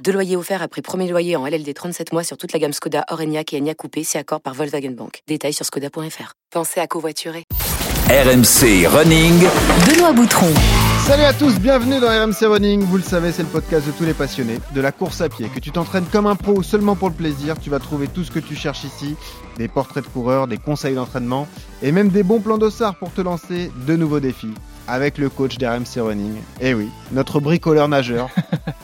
Deux loyers offerts après premier loyer en LLD 37 mois sur toute la gamme Skoda, Orenia et Enya Coupé, c'est accord par Volkswagen Bank. Détails sur skoda.fr. Pensez à covoiturer. RMC Running. Benoît Boutron. Salut à tous, bienvenue dans RMC Running. Vous le savez, c'est le podcast de tous les passionnés de la course à pied. Que tu t'entraînes comme un pro ou seulement pour le plaisir, tu vas trouver tout ce que tu cherches ici des portraits de coureurs, des conseils d'entraînement et même des bons plans d'ossard pour te lancer de nouveaux défis avec le coach d'RMC Running. Eh oui, notre bricoleur nageur.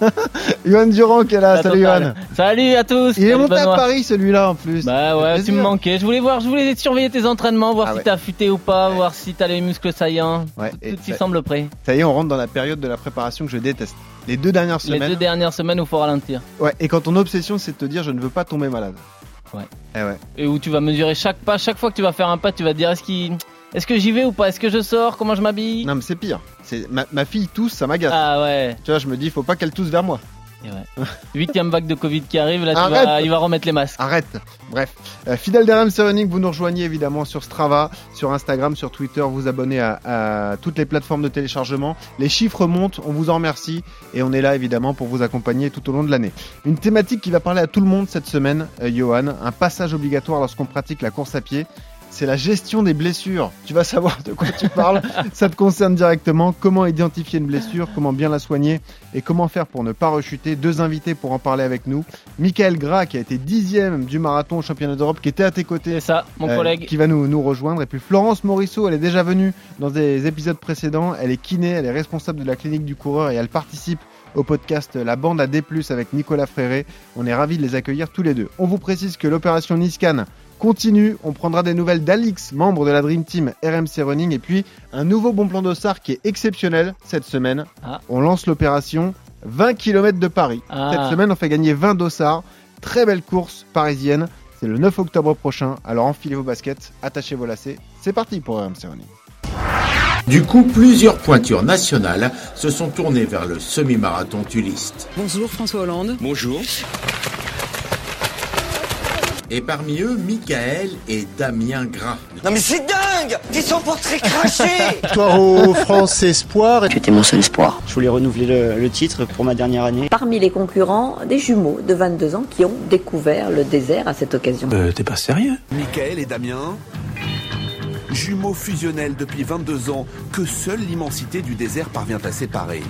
Yohan Durand qui est là. Salut Yohan. Salut à tous. Il est monté à. Paris celui-là en plus. Bah ouais, tu me manquais. Je voulais voir, je voulais surveiller tes entraînements, voir Ah si ouais. t'as affûté ou pas, voir si t'as les muscles saillants. Ouais, tout et tout y semble prêt. Ça y est, on rentre dans la période de la préparation que je déteste. Les deux dernières Les semaines. deux dernières semaines où faut ralentir. Ouais, et quand ton obsession c'est de te dire je ne veux pas tomber malade. Ouais. Eh ouais. Et où tu vas mesurer chaque pas, chaque fois que tu vas faire un pas, tu vas te dire est-ce qu'il, est-ce que j'y vais ou pas, est-ce que je sors, comment je m'habille? Non mais c'est pire. C'est ma, ma fille tousse, ça m'agace. Ah ouais. Tu vois, je me dis faut pas qu'elle tousse vers moi. Et ouais. Huitième vague de Covid qui arrive, là tu vas, il va remettre les masques. Arrête. Bref, euh, fidèle d'RMC Running, vous nous rejoignez évidemment sur Strava, sur Instagram, sur Twitter, vous abonnez à, à toutes les plateformes de téléchargement. Les chiffres montent, on vous en remercie et on est là évidemment pour vous accompagner tout au long de l'année. Une thématique qui va parler à tout le monde cette semaine, euh, Johan, un passage obligatoire lorsqu'on pratique la course à pied. C'est la gestion des blessures. Tu vas savoir de quoi tu parles. Ça te concerne directement. Comment identifier une blessure, comment bien la soigner et comment faire pour ne pas rechuter. Deux invités pour en parler avec nous. Michael Gras, qui a été dixième du marathon au championnat d'Europe, qui était à tes côtés. C'est ça, mon euh, collègue. qui va nous, nous rejoindre. Et puis Florence Morisseau, elle est déjà venue dans des épisodes précédents. Elle est kiné, elle est responsable de la clinique du coureur et elle participe au podcast La Bande à D+, avec Nicolas Fréré. On est ravis de les accueillir tous les deux. On vous précise que l'opération Niscan continue. On prendra des nouvelles d'Alix, membre de la Dream Team RMC Running. Et puis un nouveau bon plan d'Ossard qui est exceptionnel cette semaine. Ah. On lance l'opération 20 km de Paris. Ah. Cette semaine, on fait gagner 20 dossards. Très belle course parisienne. C'est le 9 octobre prochain. Alors enfilez vos baskets, attachez vos lacets. C'est parti pour RMC Running. Du coup, plusieurs pointures nationales se sont tournées vers le semi-marathon Tuliste. Bonjour François Hollande. Bonjour. Et parmi eux, Michael et Damien Gras. Non mais c'est dingue Ils sont pour très cracher Victoire au France Espoir. Tu étais mon seul espoir. Je voulais renouveler le, le titre pour ma dernière année. Parmi les concurrents, des jumeaux de 22 ans qui ont découvert le désert à cette occasion. Euh, t'es pas sérieux? Michael et Damien, jumeaux fusionnels depuis 22 ans, que seule l'immensité du désert parvient à séparer.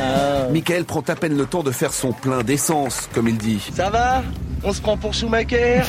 Ah. Michael prend à peine le temps de faire son plein d'essence, comme il dit. Ça va On se prend pour Schumacher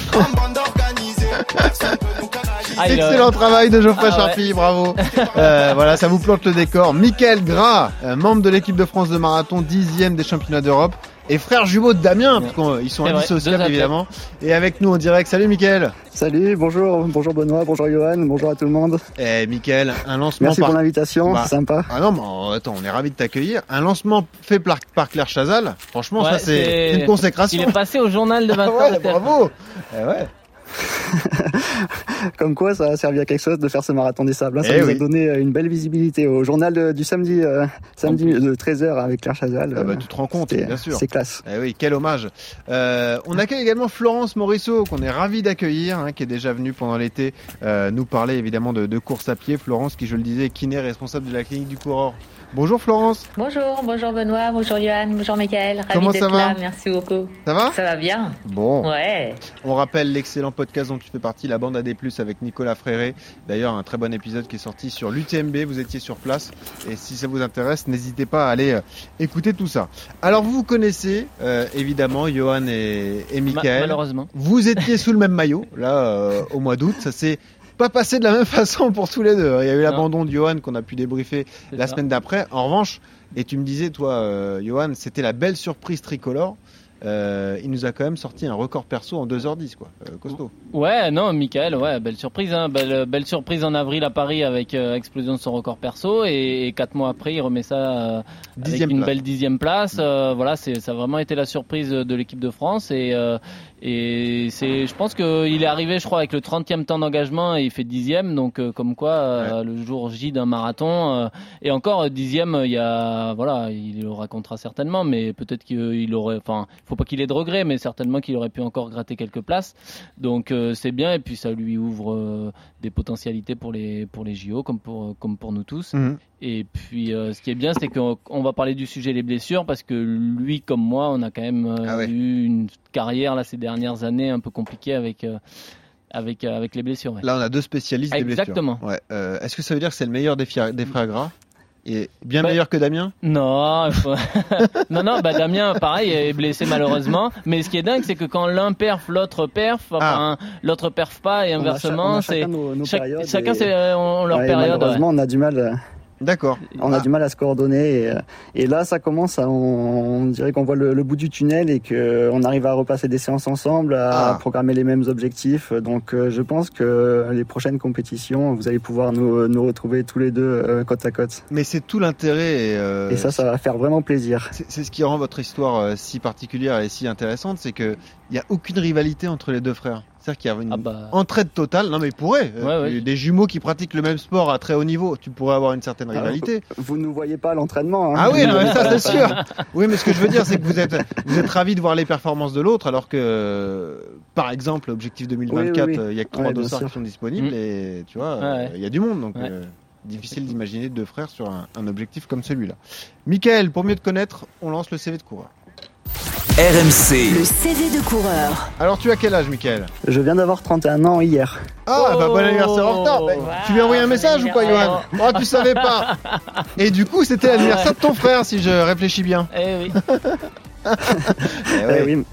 Ah, a- Excellent travail de Geoffrey Ah ouais. Bravo. Euh, voilà, ça vous plante le décor. Michael Gras, euh, membre de l'équipe de France de marathon, dixième des championnats d'Europe, et frère jumeau de Damien, parce qu'ils sont indissociables évidemment. Et avec nous en direct, salut Michael. Salut, bonjour, bonjour Benoît, bonjour Johan, bonjour à tout le monde. Eh Michael, un lancement Merci par... pour l'invitation, Bah, c'est sympa. Ah non, mais euh, attends, on est ravis de t'accueillir. Un lancement fait par, par Claire Chazal, franchement, Ouais, ça c'est c'est- une consécration. Il est passé au journal de 20 Ah ouais, bravo. Eh ouais. Comme quoi, ça a servi à quelque chose de faire ce marathon des sables. hein. Ça Eh nous oui. a donné euh, une belle visibilité au journal de- du samedi, euh, samedi de 13h avec Claire Chazal. Ah bah, euh, tu te rends compte, c'est- bien sûr. C'est classe. Eh oui, quel hommage. Euh, on accueille également Florence Morisseau, qu'on est ravi d'accueillir, hein, qui est déjà venue pendant l'été euh, nous parler évidemment de, de course à pied. Florence, qui je le disais, est kiné responsable de la clinique du coureur. Bonjour Florence, Bonjour, bonjour Benoît, bonjour Johan, bonjour Michael. Ravi Comment d'être ça va là, merci beaucoup. ça va Ça va bien Bon, Ouais. on rappelle l'excellent podcast dont tu fais partie, la bande AD+, avec Nicolas Fréré. D'ailleurs, un très bon épisode qui est sorti sur l'UTMB, vous étiez sur place. Et si ça vous intéresse, n'hésitez pas à aller euh, écouter tout ça. Alors, vous vous connaissez, euh, évidemment, Johan et, et Ma- Michael. malheureusement. Vous étiez sous le même maillot, là, euh, au mois d'août. Ça s'est pas passé de la même façon pour tous les deux. Il y a eu l'abandon de Johan qu'on a pu débriefer la ça. semaine d'après. En revanche, et tu me disais, toi, euh, Johan, c'était la belle surprise tricolore. euh, il nous a quand même sorti un record perso en 2h10, quoi. Euh, costaud. Ouais, non, Michael, ouais, belle surprise, hein, belle, belle surprise en avril à Paris avec euh, explosion de son record perso et, et quatre mois après il remet ça avec une place. belle dixième place. Voilà, c'est ça a vraiment été la surprise de l'équipe de France et et c'est, je pense qu'il est arrivé, je crois, avec le 30e temps d'engagement et il fait dixième, donc euh, comme quoi euh, le jour J d'un marathon euh, et encore euh, dixième, il y a voilà, il le racontera certainement, mais peut-être qu'il aurait, enfin, faut pas qu'il ait de regrets, mais certainement qu'il aurait pu encore gratter quelques places. Donc c'est bien et puis ça lui ouvre des potentialités pour les pour les JO comme pour comme pour nous tous. Mhm. Et puis euh, ce qui est bien, c'est qu'on on va parler du sujet les blessures parce que lui comme moi, on a quand même euh, Ah ouais. eu une carrière là ces dernières années un peu compliquée avec euh, avec euh, avec les blessures. ouais. Là, on a deux spécialistes des blessures. Exactement. Ouais. Euh, Est-ce que ça veut dire que c'est le meilleur des, des frères Gras Et bien Bah, meilleur que Damien? Non, non, non, bah Damien, pareil, est blessé malheureusement. Mais ce qui est dingue, c'est que quand l'un perf, l'autre perf, enfin, l'autre perf pas et cha- inversement, c'est chacun nos- chacun et- c'est euh, on- leur Ouais, période. Malheureusement, on a du mal. Euh, D'accord. On a Ah. du mal à se coordonner et, euh, et là ça commence à, on, on dirait qu'on voit le, le bout du tunnel et que on arrive à repasser des séances ensemble, à Ah. programmer les mêmes objectifs. Donc euh, je pense que les prochaines compétitions, vous allez pouvoir nous, nous retrouver tous les deux euh, côte à côte. Mais c'est tout l'intérêt. Et, euh, Et ça, ça va faire vraiment plaisir. C'est ce qui rend votre histoire euh, si particulière et si intéressante, c'est que il y a aucune rivalité entre les deux frères. C'est-à-dire qu'il y a une Ah bah. entraide totale. Non, mais il pourrait. Euh, Ouais. Des jumeaux qui pratiquent le même sport à très haut niveau, tu pourrais avoir une certaine rivalité. Vous ne nous voyez pas à l'entraînement. hein. Ah oui, non, mais ça c'est sûr. Oui, mais ce que je veux dire, c'est que vous êtes, vous êtes ravis de voir les performances de l'autre, alors que, par exemple, objectif 2024, Oui, oui, oui. euh, il y a que trois Ouais, dossards sûr. qui sont disponibles Mm. et tu vois, Ouais, ouais. il y a du monde, donc Ouais. euh, difficile d'imaginer deux frères sur un, un objectif comme celui-là. Michael, pour mieux te connaître, on lance le CV de coureur. RMC. Le CV de coureur. Alors, tu as quel âge, Michael? Je viens d'avoir 31 ans hier. Ah, bah bon anniversaire en retard. Bah, tu lui as envoyé un message ou pas, Johan? Oh, tu savais pas. Et du coup, c'était l'anniversaire de ton frère, si je réfléchis bien. Eh oui. Eh ouais. Eh oui.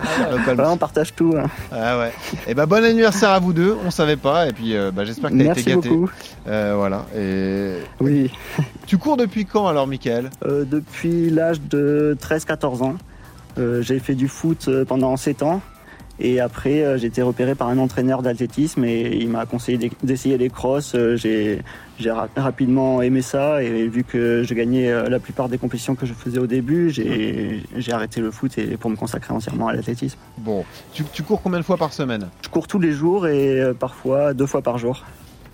Voilà, on partage tout. hein. Ah ouais. Et bah bon anniversaire à vous deux. On savait pas. Et puis euh, bah, j'espère que t'as Merci été gâté. beaucoup. Euh, voilà. Et Oui. tu cours depuis quand alors, Michael? Euh, depuis l'âge de 13-14 ans. Euh, j'ai fait du foot euh, pendant 7 ans. Et après, euh, j'ai été repéré par un entraîneur d'athlétisme et il m'a conseillé d'e- d'essayer les crosses. J'ai j'ai ra- rapidement aimé ça et vu que je gagnais la plupart des compétitions que je faisais au début, j'ai arrêté le foot et pour me consacrer entièrement à l'athlétisme. Bon. Tu, tu cours combien de fois par semaine? Je cours tous les jours et parfois deux fois par jour.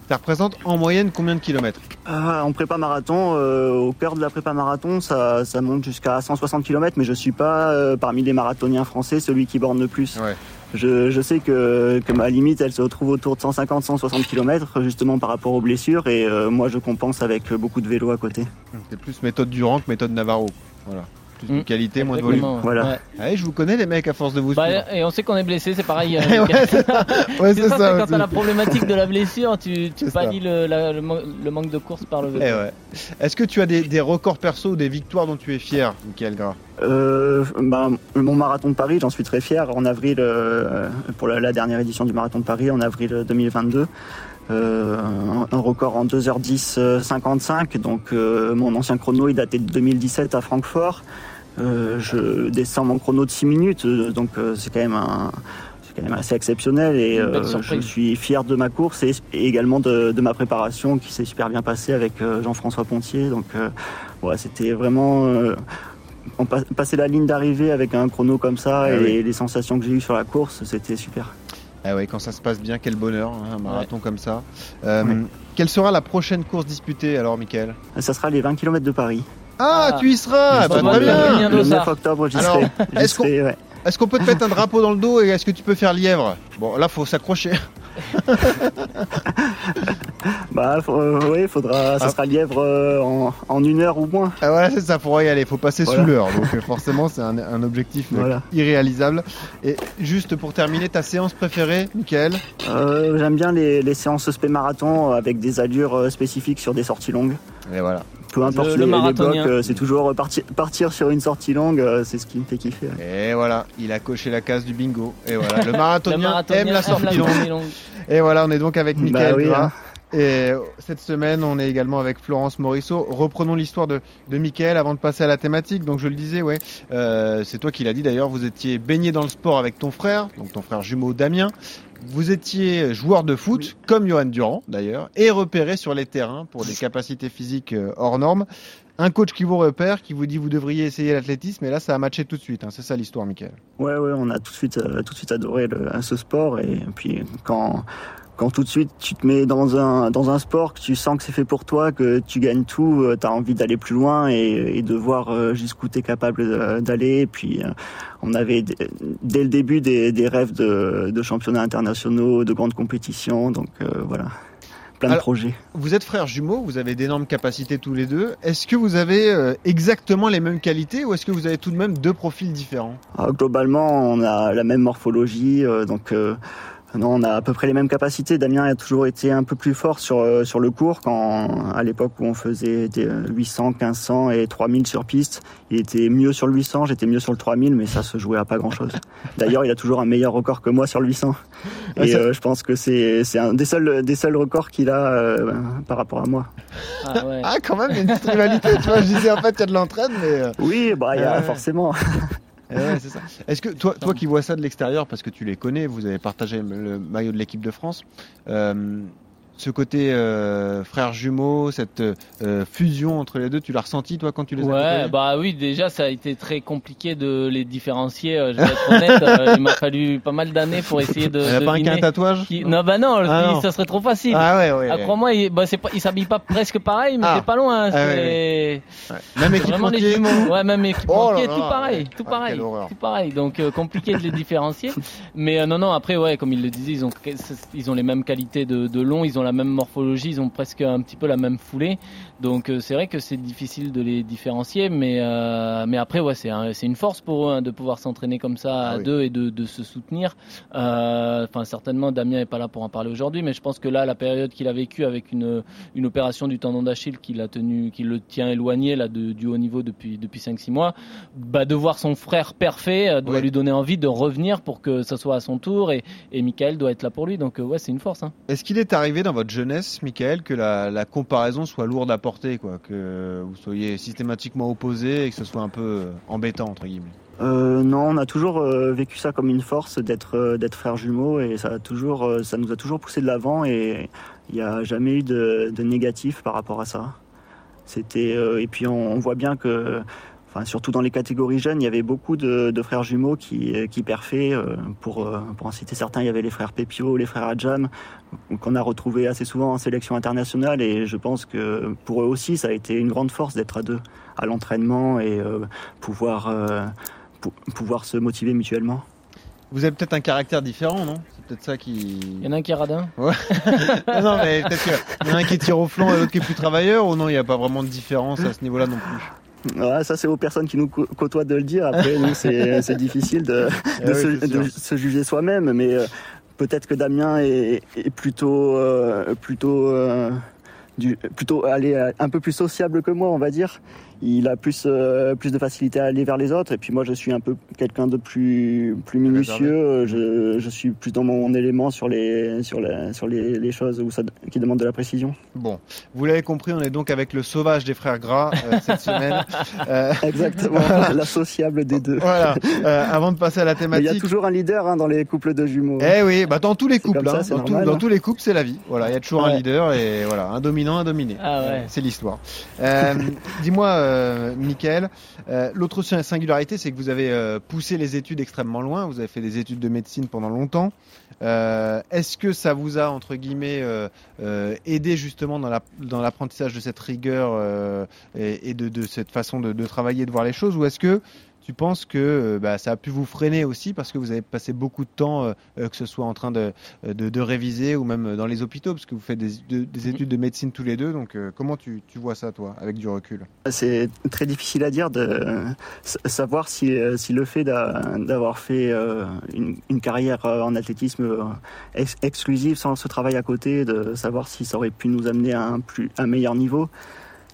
Ça représente en moyenne combien de kilomètres Ah, en prépa marathon, euh, au cœur de la prépa marathon, ça, ça monte jusqu'à 160 km, mais je suis pas euh, parmi les marathoniens français celui qui borne le plus. Ouais. Je, je sais que, que ma limite, elle se retrouve autour de 150-160 km, justement par rapport aux blessures, et euh, moi je compense avec beaucoup de vélo à côté. C'est plus méthode Durand que méthode Navarro. Voilà. Plus de Mm. qualité, moins de Exactement, volume. Voilà. ouais. Ouais, je vous connais les mecs à force de vous suivre. Bah, et on sait qu'on est blessé, c'est pareil. euh, Ouais, Mickaël. c'est ça, Ouais, C'est c'est ça, ça c'est quand aussi. t'as la problématique de la blessure, tu, tu le, la- le, man- le manque de course par le vélo. Eh ouais. Est-ce que tu as des, des records perso ou des victoires dont tu es fier, Michael Gras? Euh, ben, mon marathon de Paris, j'en suis très fier. En avril, euh, pour la, la dernière édition du marathon de Paris, en avril 2022, euh, un, record en 2h10 euh, 55. Donc euh, mon ancien chrono, il datait de 2017 à Francfort. Euh, je descends mon chrono de 6 minutes, donc c'est quand même un quand même assez exceptionnel et euh, je suis fier de ma course et, et également de, de ma préparation qui s'est super bien passée avec euh, Jean-François Pontier. Donc euh, ouais, c'était vraiment on pa- passer la ligne d'arrivée avec un chrono comme ça Ah et oui. les sensations que j'ai eues sur la course, c'était super. Ah ouais, quand ça se passe bien, quel bonheur, hein, un marathon comme ça. Euh, Ouais. Quelle sera la prochaine course disputée alors, Michael? Ça sera les 20 km de Paris. ah, Ah. tu y seras bah, Très le bien Le Dossard. 9 octobre, j'y Alors, serai. J'y est-ce qu'on- serai, ouais. Est-ce qu'on peut te mettre un drapeau dans le dos et est-ce que tu peux faire lièvre? Bon, là, faut s'accrocher. Bah, faut- euh, oui, faudra, ça Ah. sera lièvre euh, en, en une heure ou moins. Ah voilà, c'est ça, faut y aller, faut passer Voilà. sous l'heure. Donc euh, forcément, c'est un, un objectif Voilà. irréalisable. Et juste pour terminer, ta séance préférée, Michael? Euh, J'aime bien les, les séances spé marathon avec des allures spécifiques sur des sorties longues. Et voilà. Peu importe Le- les, le les blocs, marathonien. euh, c'est toujours partir, sur une sortie longue, euh, c'est ce qui me fait kiffer. ouais. Et voilà, il a coché la case du bingo. Et voilà, le marathonien, Le marathonien aime la sortie longue. Et voilà, on est donc avec Bah Michael oui, hein. Et cette semaine, on est également avec Florence Morisseau. Reprenons l'histoire de, de Michael avant de passer à la thématique. Donc je le disais, ouais, euh, c'est toi qui l'as dit d'ailleurs, vous étiez baigné dans le sport avec ton frère, donc ton frère jumeau Damien. Vous étiez joueur de foot, comme Johan Durand d'ailleurs, et repéré sur les terrains pour des capacités physiques euh, hors normes. Un coach qui vous repère, qui vous dit vous devriez essayer l'athlétisme, et là ça a matché tout de suite. Hein. C'est ça l'histoire, Michael. Ouais, ouais, on a tout de suite, euh, tout de suite adoré le, ce sport, et puis quand quand tout de suite tu te mets dans un dans un sport que tu sens que c'est fait pour toi, que tu gagnes tout, euh, tu as envie d'aller plus loin et, et de voir euh, jusqu'où tu es capable d'aller. Et puis euh, on avait dès le début des, des rêves de, de, championnats internationaux, de grandes compétitions, donc voilà. Plein de projets. Vous êtes frères jumeaux, vous avez d'énormes capacités tous les deux. Est-ce que vous avez exactement les mêmes qualités ou est-ce que vous avez tout de même deux profils différents? Ah, Globalement, on a la même morphologie, donc non, on a à peu près les mêmes capacités. Damien a toujours été un peu plus fort sur euh, sur le cours quand à l'époque où on faisait des 800, 1500 et 3000 sur piste, il était mieux sur le 800, j'étais mieux sur le 3000 mais ça se jouait à pas grand-chose. D'ailleurs, il a toujours un meilleur record que moi sur le 800. Et euh, je pense que c'est c'est un des seuls des seuls records qu'il a euh, par rapport à moi. Ah, ouais. ah quand même, il y a une petite rivalité, tu vois, je disais en fait il y a de l'entraide mais Oui, bah il y a forcément eh c'est ça. Est-ce que toi, toi qui vois ça de l'extérieur, parce que tu les connais, vous avez partagé le maillot de l'équipe de France, euh, ce côté euh, frère jumeau, cette euh, fusion entre les deux, tu l'as ressenti toi quand tu les as Ouais, bah oui, déjà ça a été très compliqué de les différencier. Euh, je vais être honnête, euh, il m'a fallu pas mal d'années pour essayer de. Il a pas un tatouage Non, bah non, ah, ça serait trop facile. Ah ouais, ouais. Ah, Crois-moi, il, bah, pas, il s'habille pas presque pareil, mais ah. c'est pas loin. Ah, ouais, Même équipementier. Ouais, même équipementier, oh tout pareil, tout pareil, tout pareil. Donc compliqué de les différencier. Mais non, non, après ouais, comme il le disait, ils ont, ils ont les mêmes qualités de, de long, ils ont la même morphologie, ils ont presque un petit peu la même foulée. Donc euh, c'est vrai que c'est difficile de les différencier, mais euh, mais après ouais c'est c'est une force pour eux hein, de pouvoir s'entraîner comme ça à ah deux et de, de se soutenir. Euh, enfin certainement Damien est pas là pour en parler aujourd'hui, mais je pense que là la période qu'il a vécue avec une une opération du tendon d'Achille qui tenu, qui le tient éloigné là de, du haut niveau depuis depuis 5-6 mois, bah de voir son frère parfait doit lui donner envie de revenir pour que ça soit à son tour et et Michael doit être là pour lui. Donc ouais c'est une force. Hein. Est-ce qu'il est arrivé dans votre jeunesse, Michael, que la, la comparaison soit lourde à quoi, que vous soyez systématiquement opposé et que ce soit un peu euh, embêtant entre guillemets. Euh, non, on a toujours euh, vécu ça comme une force d'être euh, d'être frères jumeaux et ça a toujours ça nous a toujours poussé de l'avant et il n'y a jamais eu de, de, négatif par rapport à ça. C'était et puis on, voit bien que Enfin, surtout dans les catégories jeunes, il y avait beaucoup de, de frères jumeaux qui, qui perfaient. Pour, pour en citer certains, il y avait les frères Pepio, les frères Adjam, qu'on a retrouvés assez souvent en sélection internationale. Et je pense que pour eux aussi, ça a été une grande force d'être à deux, à l'entraînement et pouvoir pouvoir se motiver mutuellement. Vous avez peut-être un caractère différent, non? C'est peut-être ça qui. Il y en a un qui est radin Ouais. non, mais peut-être qu'il y en a un qui tire au flanc et l'autre qui est plus travailleur, ou non, il n'y a pas vraiment de différence à ce niveau-là non plus? Ça c'est aux personnes qui nous côtoient de le dire. Après, nous, c'est difficile de, de, ah se, de, se, juger soi-même, mais euh, peut-être que Damien est, est plutôt, euh, plutôt, euh, du, plutôt aller un peu plus sociable que moi, on va dire il a plus euh, plus de facilité à aller vers les autres. Et puis moi je suis un peu quelqu'un de plus plus minutieux. Je, je, suis plus dans mon élément sur les sur les sur les, les choses où ça, qui demandent de la précision. Bon. Vous l'avez compris on est donc avec le sauvage des frères gras euh, cette semaine. Euh... exactement. la sociable des deux. Voilà. Euh, avant de passer à la thématique il y a toujours un leader hein, dans les couples de jumeaux. Eh oui bah dans tous les couples hein, dans, tout, dans, tous les couples c'est la vie. Voilà il y a toujours un leader et voilà un dominant un dominé. Ah ouais. c'est l'histoire. Dis-moi euh, Michael. Euh, l'autre singularité, c'est que vous avez euh, poussé les études extrêmement loin. Vous avez fait des études de médecine pendant longtemps. Est-ce que ça vous a entre guillemets aidé justement dans l'apprentissage de cette rigueur et, de, cette façon de, de travailler, de voir les choses, ou est-ce que tu penses que euh, bah, ça a pu vous freiner aussi parce que vous avez passé beaucoup de temps, euh, euh, que ce soit en train de, de, réviser ou même dans les hôpitaux, parce que vous faites des, des études de médecine tous les deux. Donc, comment tu, tu, vois ça, toi, avec du recul? C'est très difficile à dire de savoir si, si le fait d'avoir fait une, une, carrière en athlétisme exclusive sans ce travail à côté, de savoir si ça aurait pu nous amener à un, plus, un meilleur niveau.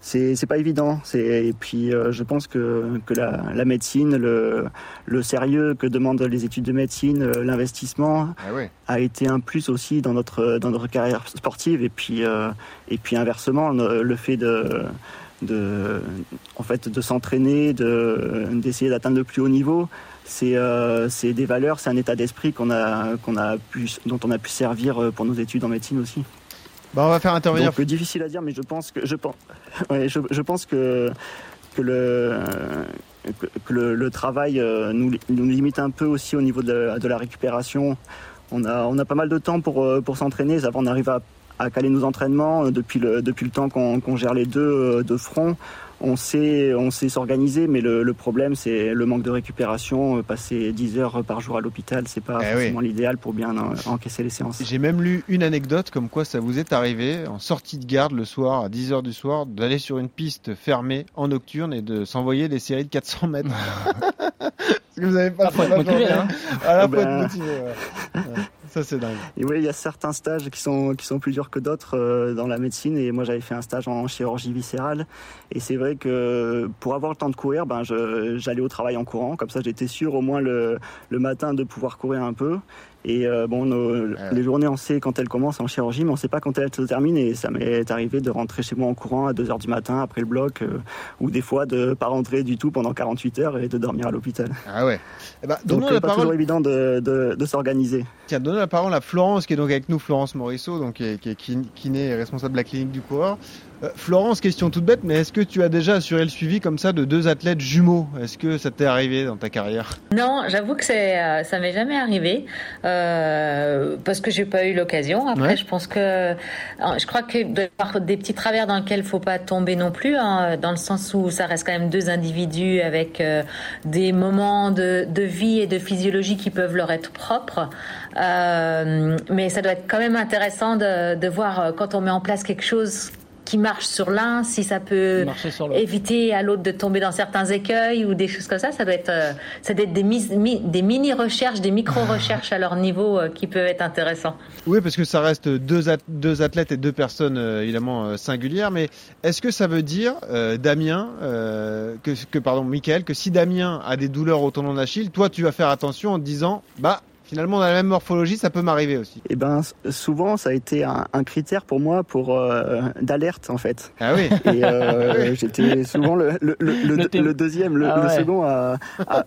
C'est pas évident. Et puis euh, je pense que que la, la médecine, le le sérieux que demandent les études de médecine, euh, l'investissement Ah a été un plus aussi dans notre dans notre carrière sportive et puis euh, et puis inversement le, le fait de de en fait de s'entraîner, de d'essayer d'atteindre le plus haut niveau. C'est euh, des valeurs, c'est un état d'esprit qu'on a qu'on a pu dont on a pu servir pour nos études en médecine aussi. Bah, on va faire intervenir. Donc, euh, difficile à dire, mais je pense que je pense, je, pense que que le que, le, travail euh, nous, nous limite un peu aussi au niveau de, la- de la récupération. On a on a pas mal de temps pour euh, pour s'entraîner. Va, On arrive à, à caler nos entraînements euh, depuis le depuis le temps qu'on qu'on gère les deux euh, de front. On sait on sait s'organiser, mais le, le problème c'est le manque de récupération. Euh, Passer 10 heures par jour à l'hôpital, c'est pas Eh oui. forcément l'idéal pour bien en- encaisser les séances. J'ai même lu une anecdote comme quoi ça vous est arrivé en sortie de garde le soir à 10h du soir d'aller sur une piste fermée en nocturne et de s'envoyer des séries de 400 mètres. Parce que vous avez pas la motivé, hein. Motivé. ouais. Ouais. Ça c'est dingue. Et oui, il y a certains stages qui sont, qui sont plus durs que d'autres euh, dans la médecine. Et moi, j'avais fait un stage en chirurgie viscérale. Et c'est vrai que pour avoir le temps de courir, ben, j'allais au travail en courant. Comme ça, j'étais sûr au moins le, le matin de pouvoir courir un peu. Et euh, bon, nos- les journées, on sait quand elles commencent en chirurgie, mais on sait pas quand elles se terminent. Et ça m'est arrivé de rentrer chez moi en courant à 2 heures du matin après le bloc, euh, ou des fois de pas rentrer du tout pendant 48 heures et de dormir à l'hôpital. Ah ouais. Eh ben, Donc, donnons euh, pas toujours évident de, de, de s'organiser. Tiens, donnons la parole à Florence qui est donc avec nous, Florence Morisseau, donc qui est, qui est kin- kiné et responsable de la clinique du coureur. Euh, Florence, question toute bête, mais est-ce que tu as déjà assuré le suivi comme ça de deux athlètes jumeaux? Est-ce que ça t'est arrivé dans ta carrière? Non, j'avoue que c'est, euh, ça m'est jamais arrivé euh, parce que j'ai pas eu l'occasion. Après, Ouais. je pense que, je crois que il doit y avoir des petits travers dans lesquels faut pas tomber non plus, hein, dans le sens où ça reste quand même deux individus avec euh, des moments de, de vie et de physiologie qui peuvent leur être propres. Euh, mais ça doit être quand même intéressant de, de voir quand on met en place quelque chose qui marche sur l'un, si ça peut éviter à l'autre de tomber dans certains écueils ou des choses comme ça. Ça doit être, euh, ça doit être des, mis- mi- des mini-recherches, des micro-recherches à leur niveau euh, qui peuvent être intéressants. Oui, parce que ça reste deux, at- deux athlètes et deux personnes euh, évidemment euh, singulières, mais est-ce que ça veut dire, euh, Damien, euh, que, que, pardon, Michael, que si Damien a des douleurs au tendon d'Achille, toi tu vas faire attention en te disant, bah finalement on a la même morphologie, ça peut m'arriver aussi. Eh ben, souvent, ça a été un, un critère pour moi pour euh, d'alerte en fait. Ah oui. Et euh, j'étais souvent le, le, le, le- Le té- le deuxième, le, Ah ouais. second à,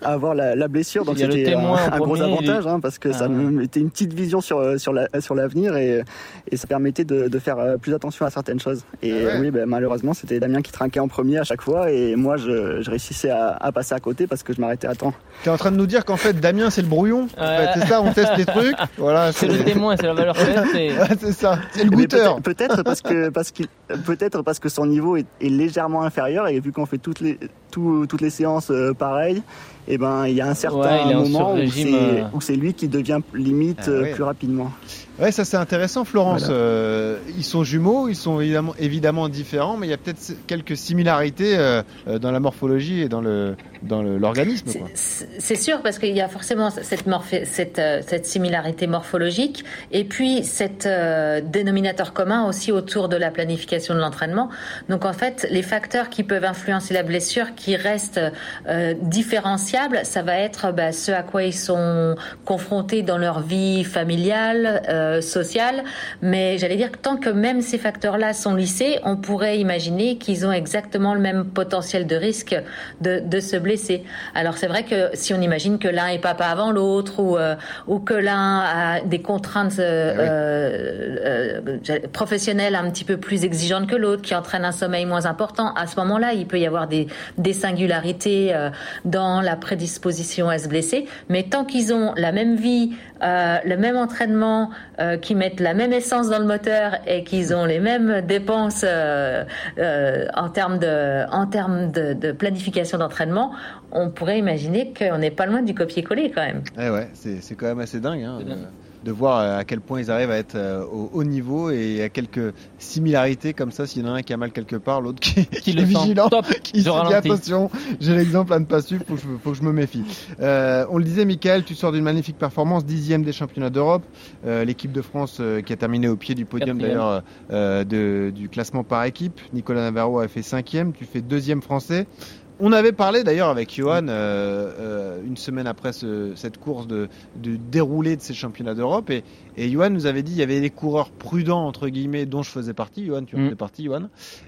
avoir la, la blessure. Donc c'était un, gros avantage hein, parce que Ah ça ouais. me mettait une petite vision sur sur la, sur l'avenir et, et ça permettait de, de faire euh, plus attention à certaines choses. Et Ah ouais. oui, ben, malheureusement, c'était Damien qui trinquait en premier à chaque fois et moi je, je réussissais à, à passer à côté parce que je m'arrêtais à temps. Tu es en train de nous dire qu'en fait Damien c'est le brouillon en Ouais. fait, C'est ça, on teste des trucs. Voilà, C'est le témoin, c'est la valeur faite. c'est- Ouais, c'est ça, c'est le Mais goûteur. peut-être- Peut-être parce que parce qu'il peut-être parce que son niveau est, est légèrement inférieur et vu qu'on fait toutes les tout- toutes les séances euh, pareilles, et ben il y a un certain Ouais, moment où sur-régime, c'est euh. où c'est lui qui devient limite Ah euh, plus rapidement. Ouais, ça c'est intéressant, Florence. Voilà. Euh, ils sont jumeaux, ils sont évidemment, évidemment différents, mais il y a peut-être quelques similarités euh, euh, dans la morphologie et dans le dans l'organisme. C'est sûr parce qu'il y a forcément cette, cette, euh, cette similarité morphologique et puis cet euh, dénominateur commun aussi autour de la planification de l'entraînement. Donc en fait, les facteurs qui peuvent influencer la blessure qui restent euh, différenciables, ça va être bah, ce à quoi ils sont confrontés dans leur vie familiale, euh, sociale. Mais j'allais dire que tant que même ces facteurs-là sont lissés, on pourrait imaginer qu'ils ont exactement le même potentiel de risque de, de se blesser. Alors c'est vrai que si on imagine que l'un est papa avant l'autre ou, euh, ou que l'un a des contraintes euh, euh, euh, professionnelles un petit peu plus exigeantes que l'autre, qui entraînent un sommeil moins important, à ce moment-là, il peut y avoir des, des singularités euh, dans la prédisposition à se blesser. Mais tant qu'ils ont la même vie, euh, le même entraînement, euh, qui mettent la même essence dans le moteur et qu'ils ont les mêmes dépenses euh, euh, en termes de, en termes de, de planification d'entraînement, on pourrait imaginer qu'on n'est pas loin du copier-coller quand même. Eh ouais, c'est c'est quand même assez dingue, hein. De, voir euh, à quel point ils arrivent à être euh, au haut niveau et à quelques similarités comme ça. S'il y en a un qui a mal quelque part, l'autre qui, Qui est le vigilant, top. il se dit attention, j'ai l'exemple à ne pas suivre, faut, que je- faut que je me méfie. Euh, on le disait, Michael, tu sors d'une magnifique performance, dixième des championnats d'Europe. Euh, L'équipe de France euh, qui a terminé au pied du podium d'ailleurs euh, de- du classement par équipe. Nicolas Navarro a fait cinquième, tu fais deuxième français. On avait parlé d'ailleurs avec Johan euh, euh, une semaine après ce- cette course de, de déroulé de ces championnats d'Europe et, et Johan nous avait dit il y avait des coureurs prudents entre guillemets dont je faisais partie. Johan, tu en Mm. faisais partie, Johan.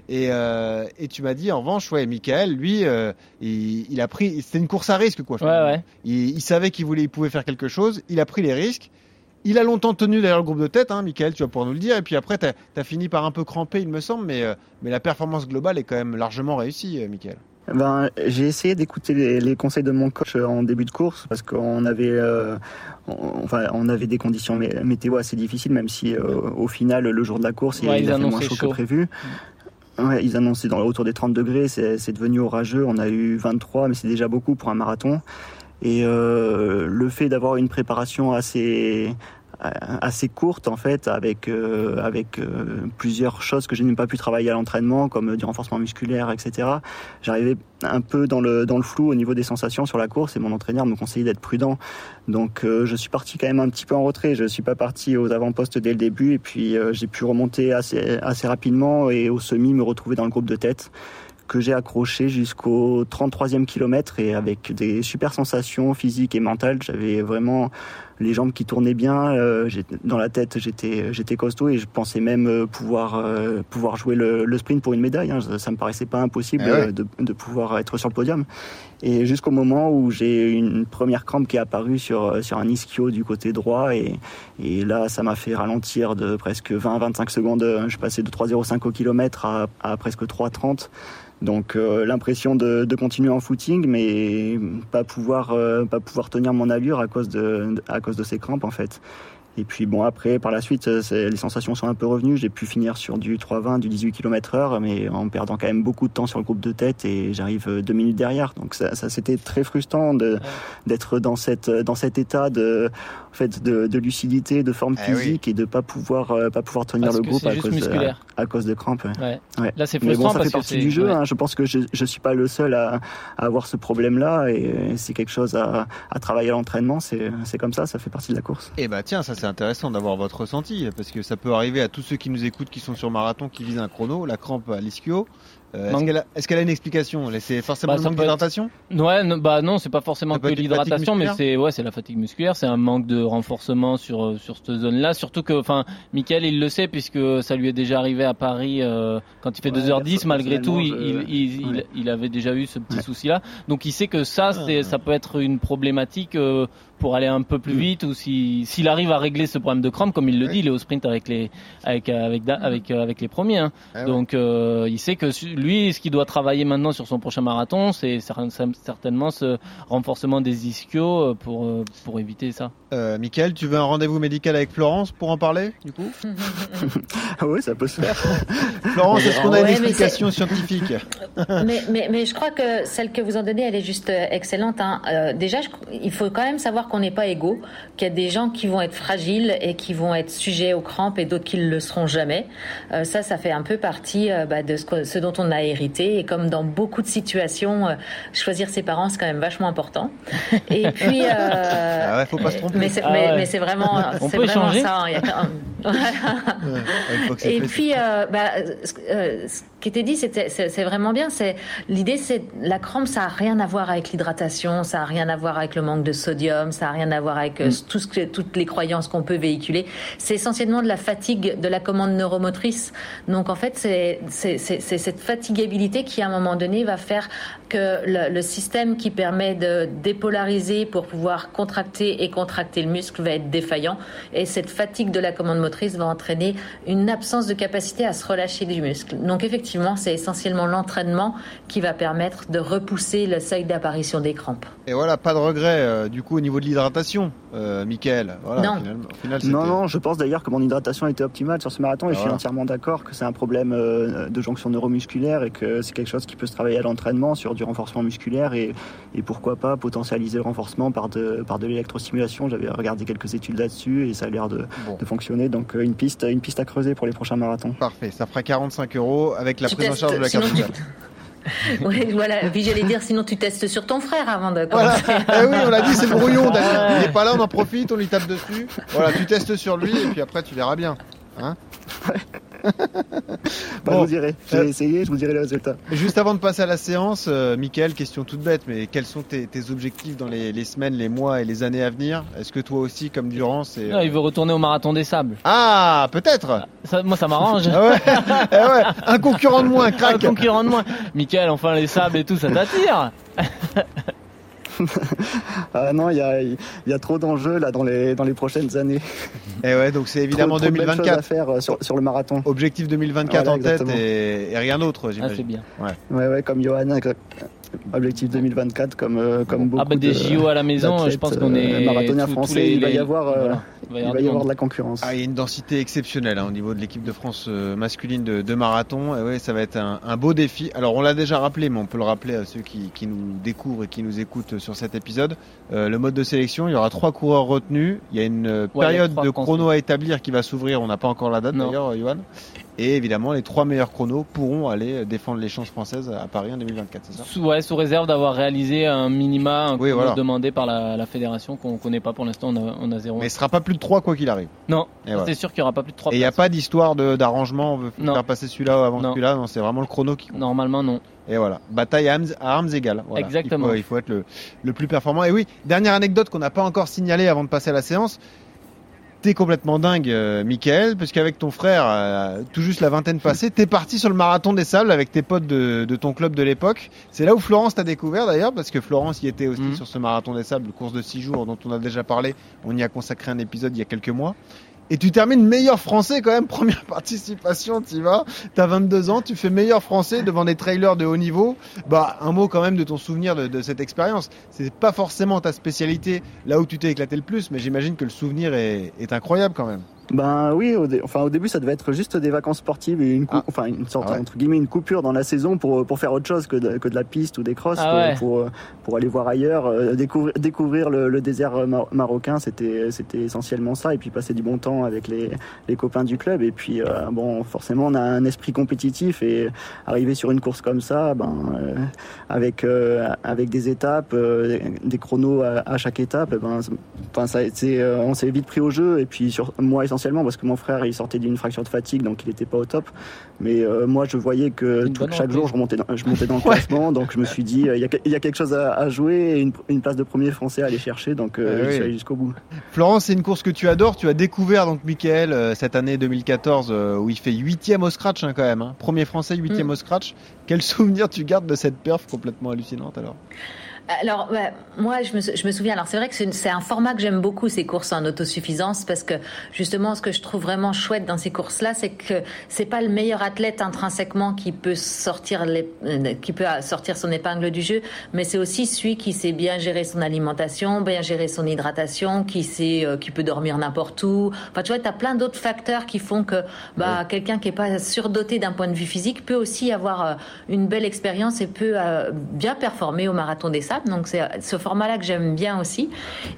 Et, euh, et tu m'as dit en revanche, ouais, Michael, lui, il, il a pris, c'était une course à risque quoi. Ouais, finalement. ouais. Il, il savait qu'il voulait, il pouvait faire quelque chose. Il a pris les risques. Il a longtemps tenu derrière le groupe de tête, hein, Michael, tu vas pouvoir nous le dire. Et puis après, tu as, fini par un peu cramper, il me semble, mais, mais la performance globale est quand même largement réussie, Michael. Ben, j'ai essayé d'écouter les, les conseils de mon coach en début de course parce qu'on avait, euh, on, enfin, on avait des conditions mé- météo assez difficiles, même si euh, au final, le jour de la course, il, Ouais, il a fait moins chaud, chaud. que prévu. Ouais, ils annonçaient dans autour des 30 degrés, c'est c'est devenu orageux. On a eu 23, mais c'est déjà beaucoup pour un marathon. Et euh, le fait d'avoir une préparation assez assez courte en fait avec euh, avec euh, plusieurs choses que je n'ai pas pu travailler à l'entraînement comme du renforcement musculaire etc j'arrivais un peu dans le dans le flou au niveau des sensations sur la course et mon entraîneur me conseillait d'être prudent. Donc euh, je suis parti quand même un petit peu en retrait. Je suis pas parti aux avant-postes dès le début et puis euh, j'ai pu remonter assez assez rapidement et au semi me retrouver dans le groupe de tête que j'ai accroché jusqu'au 33e kilomètre. Et avec des super sensations physiques et mentales. J'avais vraiment les jambes qui tournaient bien. euh, dans la tête, j'étais j'étais costaud et je pensais même euh, pouvoir euh, pouvoir jouer le, le sprint pour une médaille. hein. Ça, ça me paraissait pas impossible Ah ouais. euh, de, de pouvoir être sur le podium. Et jusqu'au moment où j'ai une première crampe qui est apparue sur sur un ischio du côté droit et et là ça m'a fait ralentir de presque 20-25 secondes. Je suis passé de 3,05 au kilomètre à, à presque 3,30. Donc euh, l'impression de, de continuer en footing, mais pas pouvoir euh, pas pouvoir tenir mon allure à cause de à cause de ces crampes en fait. Et puis bon après par la suite euh, les sensations sont un peu revenues. J'ai pu finir sur du 3,20, du 18 km heure, mais en perdant quand même beaucoup de temps sur le groupe de tête et j'arrive euh, deux minutes derrière. Donc ça, ça c'était très frustrant d'être dans cette dans cet état de en fait de, de lucidité, de forme Eh oui. physique et de pas pouvoir euh, pas pouvoir tenir Parce le groupe à cause à cause de crampes. ouais. Ouais. Là, c'est Mais bon, frustrant ça parce fait partie du jeu. ouais. hein. Je pense que je je suis pas le seul à, à avoir ce problème-là et c'est quelque chose à, à travailler à l'entraînement. C'est c'est comme ça, ça fait partie de la course. Eh bah tiens, ça c'est intéressant d'avoir votre ressenti, parce que ça peut arriver à tous ceux qui nous écoutent, qui sont sur marathon, qui visent un chrono, la crampe à l'ischio. Euh, est-ce qu'elle a, une explication? C'est forcément Bah, le ça manque peut être- d'hydratation Ouais, non, bah non, c'est pas forcément que l'hydratation, fatigue mais c'est ouais, c'est la fatigue musculaire, c'est un manque de renforcement sur euh, sur cette zone-là. Surtout que, enfin, Michael, il le sait puisque ça lui est déjà arrivé à Paris euh, quand il fait Ouais, 2h10. Malgré tout, il, il, il, avait déjà eu ce petit Ouais. souci-là. Donc il sait que ça, c'est Ah. ça peut être une problématique euh, pour aller un peu plus Mm. vite ou si s'il arrive à régler ce problème de crampe, comme il le Ouais. dit, il est au sprint avec les avec avec da- avec euh, avec les premiers. hein. Ah ouais. Donc euh, il sait que lui, ce qu'il doit travailler maintenant sur son prochain marathon, c'est cer- cer- certainement ce renforcement des ischios euh, pour euh, pour éviter ça. Euh, Michael, tu veux un rendez-vous médical avec Florence pour en parler, du coup? Ah oui, ça peut se faire. Florence, est-ce qu'on a une Ouais, explication scientifique? Mais, mais, mais je crois que celle que vous en donnez, elle est juste euh, excellente. hein. Euh, déjà, je- il faut quand même savoir qu'on n'est pas égaux, qu'il y a des gens qui vont être fragiles et qui vont être sujets aux crampes et d'autres qui ne le seront jamais. Euh, ça, ça fait un peu partie euh, bah, de ce, que- ce dont on a hérité. Et comme dans beaucoup de situations, euh, choisir ses parents, c'est quand même vachement important. Et puis... euh, Ah ouais, faut pas se tromper. mais c'est Ah mais, ouais. mais c'est vraiment, On c'est peut vraiment échanger ça. hein. A et puis, euh, bah, ce, euh, ce qui était dit, c'était, c'est, c'est vraiment bien. C'est l'idée, c'est la crampe, ça a rien à voir avec l'hydratation, ça a rien à voir avec le manque de sodium, ça a rien à voir avec euh, tout ce que, toutes les croyances qu'on peut véhiculer. C'est essentiellement de la fatigue de la commande neuromotrice. Donc, en fait, c'est, cette fatigabilité qui, à un moment donné, va faire que le, le système qui permet de dépolariser pour pouvoir contracter et contracter le muscle va être défaillant. Et cette fatigue de la commande motrice va entraîner une absence de capacité à se relâcher du muscle. Donc effectivement, c'est essentiellement l'entraînement qui va permettre de repousser le seuil d'apparition des crampes. Et voilà, pas de regret euh, du coup au niveau de l'hydratation, euh, Michael. Voilà, Non. finalement, au final, Non, non, je pense d'ailleurs que mon hydratation était optimale sur ce marathon et Ah, je suis voilà. entièrement d'accord que c'est un problème euh, de jonction neuromusculaire et que c'est quelque chose qui peut se travailler à l'entraînement sur du renforcement musculaire et, et pourquoi pas potentialiser le renforcement par de, par de l'électrostimulation. J'avais regardé quelques études là-dessus et ça a l'air de, Bon. de fonctionner. Donc euh, une piste, une piste à creuser pour les prochains marathons. Parfait, ça fera 45 euros avec la Tu prise en charge de la carte. Oui, voilà. Puis j'allais dire, sinon tu testes sur ton frère avant de Voilà. commencer. Eh oui, on l'a dit, c'est le brouillon. Il est pas là, on en profite, on lui tape dessus. Voilà, tu testes sur lui et puis après tu verras bien. Hein Bah, je vous dirai. J'ai Euh, essayé, je vous dirai les résultats. Juste avant de passer à la séance, euh, Mickaël, question toute bête, mais quels sont tes, tes objectifs dans les, les semaines, les mois et les années à venir? Est-ce que toi aussi, comme Durand, c'est... Non, il veut retourner au marathon des sables. Ah, peut-être Ça, moi, ça m'arrange. Ah ouais, eh ouais, un concurrent de moins, Un crac concurrent de moins. Michael, enfin les sables et tout, ça t'attire. Ah non, il y a, il y a trop d'enjeux là dans les, dans les prochaines années. Et ouais, donc c'est évidemment Trop- trop de belles choses 2024. à faire euh, sur, sur le marathon. Objectif 2024 Voilà, en tête et, et rien d'autre, Ah, j'imagine. c'est bien. Ouais. Ouais, ouais, comme Johan, exact. objectif 2024, comme, euh, comme beaucoup Ah bah des de- JO à la maison, je pense qu'on euh, est marathoniens tous- tous français. les- il va y avoir, euh, voilà. Il va y il avoir va y du avoir monde. de la concurrence. Ah, il y a une densité exceptionnelle hein, au niveau de l'équipe de France euh, masculine de, de marathon. Et ouais, ça va être un, un beau défi. Alors, on l'a déjà rappelé, mais on peut le rappeler à ceux qui, qui nous découvrent et qui nous écoutent sur cet épisode. Euh, le mode de sélection, il y aura trois coureurs retenus. Il y a une euh, Ouais, a période de chrono à établir qui va s'ouvrir. On n'a pas encore la date d'ailleurs, Johan. Et évidemment, les trois meilleurs chronos pourront aller défendre les chances françaises à Paris en 2024, c'est ça? Sous, ouais, sous réserve d'avoir réalisé un minima, un Oui, voilà. demandé par la, la fédération qu'on connaît pas pour l'instant, on a, on a zéro. Mais il sera pas plus de trois quoi qu'il arrive. Non, voilà. c'est sûr qu'il y aura pas plus de 3 Et il n'y a pas d'histoire d'arrangement, on veut Non. faire passer celui-là avant Non. celui-là. Non, c'est vraiment le chrono qui compte. Normalement, non. Et voilà, bataille à armes, à armes égales. Voilà. Exactement. Il faut, il faut être le, le plus performant. Et oui, dernière anecdote qu'on n'a pas encore signalée avant de passer à la séance. T'es complètement dingue, euh, Michael, parce qu'avec ton frère, euh, tout juste la vingtaine passée, t'es parti sur le marathon des sables avec tes potes de, de ton club de l'époque. C'est là où Florence t'a découvert d'ailleurs, parce que Florence y était aussi Mhm. sur ce marathon des sables, course de 6 jours dont on a déjà parlé. On y a consacré un épisode il y a quelques mois. Et tu termines meilleur français quand même, première participation, tu vas. T'as 22 ans, tu fais meilleur français devant des trailers de haut niveau. Bah, un mot quand même de ton souvenir de, de cette expérience. C'est pas forcément ta spécialité là où tu t'es éclaté le plus, mais j'imagine que le souvenir est, est incroyable quand même. Ben oui, au, dé- enfin, au début ça devait être juste des vacances sportives et une, Ah. enfin, une sorte Ah ouais. entre guillemets une coupure dans la saison pour, pour faire autre chose que de, que de la piste ou des crosses, Ah pour, ouais. pour, pour aller voir ailleurs, euh, découvrir, découvrir le, le désert euh, mar- marocain, c'était c'était essentiellement ça et puis passer du bon temps avec les, les copains du club et puis euh, bon forcément on a un esprit compétitif et arriver sur une course comme ça, ben euh, avec avec des étapes, des chronos à, à chaque étape, ben, enfin ça on s'est vite pris au jeu et puis sur moi essentiellement parce que mon frère il sortait d'une fracture de fatigue donc il était pas au top mais euh, moi je voyais que tout- chaque jour je montais dans, je montais dans le classement donc je me suis dit euh, il y, a, il y a quelque chose à, à jouer et une, une place de premier français à aller chercher donc euh, Eh je oui. suis allé jusqu'au bout Florence, c'est une course que tu adores. Tu as découvert donc Michael euh, cette année 2014 euh, où il fait huitième au scratch hein, quand même. hein. Premier français, huitième Mm. au scratch. Quel souvenir tu gardes de cette perf complètement hallucinante alors? Alors, ouais, moi, je me, sou- je me souviens. Alors, c'est vrai que c'est un format que j'aime beaucoup, ces courses en autosuffisance, parce que justement, ce que je trouve vraiment chouette dans ces courses-là, c'est que c'est pas le meilleur athlète intrinsèquement qui peut sortir les, euh, qui peut sortir son épingle du jeu, mais c'est aussi celui qui sait bien gérer son alimentation, bien gérer son hydratation, qui sait, euh, qui peut dormir n'importe où. Enfin, tu vois, t'as plein d'autres facteurs qui font que, bah, quelqu'un qui est pas surdoté d'un point de vue physique peut aussi avoir euh, une belle expérience et peut euh, bien performer au marathon des sables. Donc c'est euh, ce format-là que j'aime bien aussi.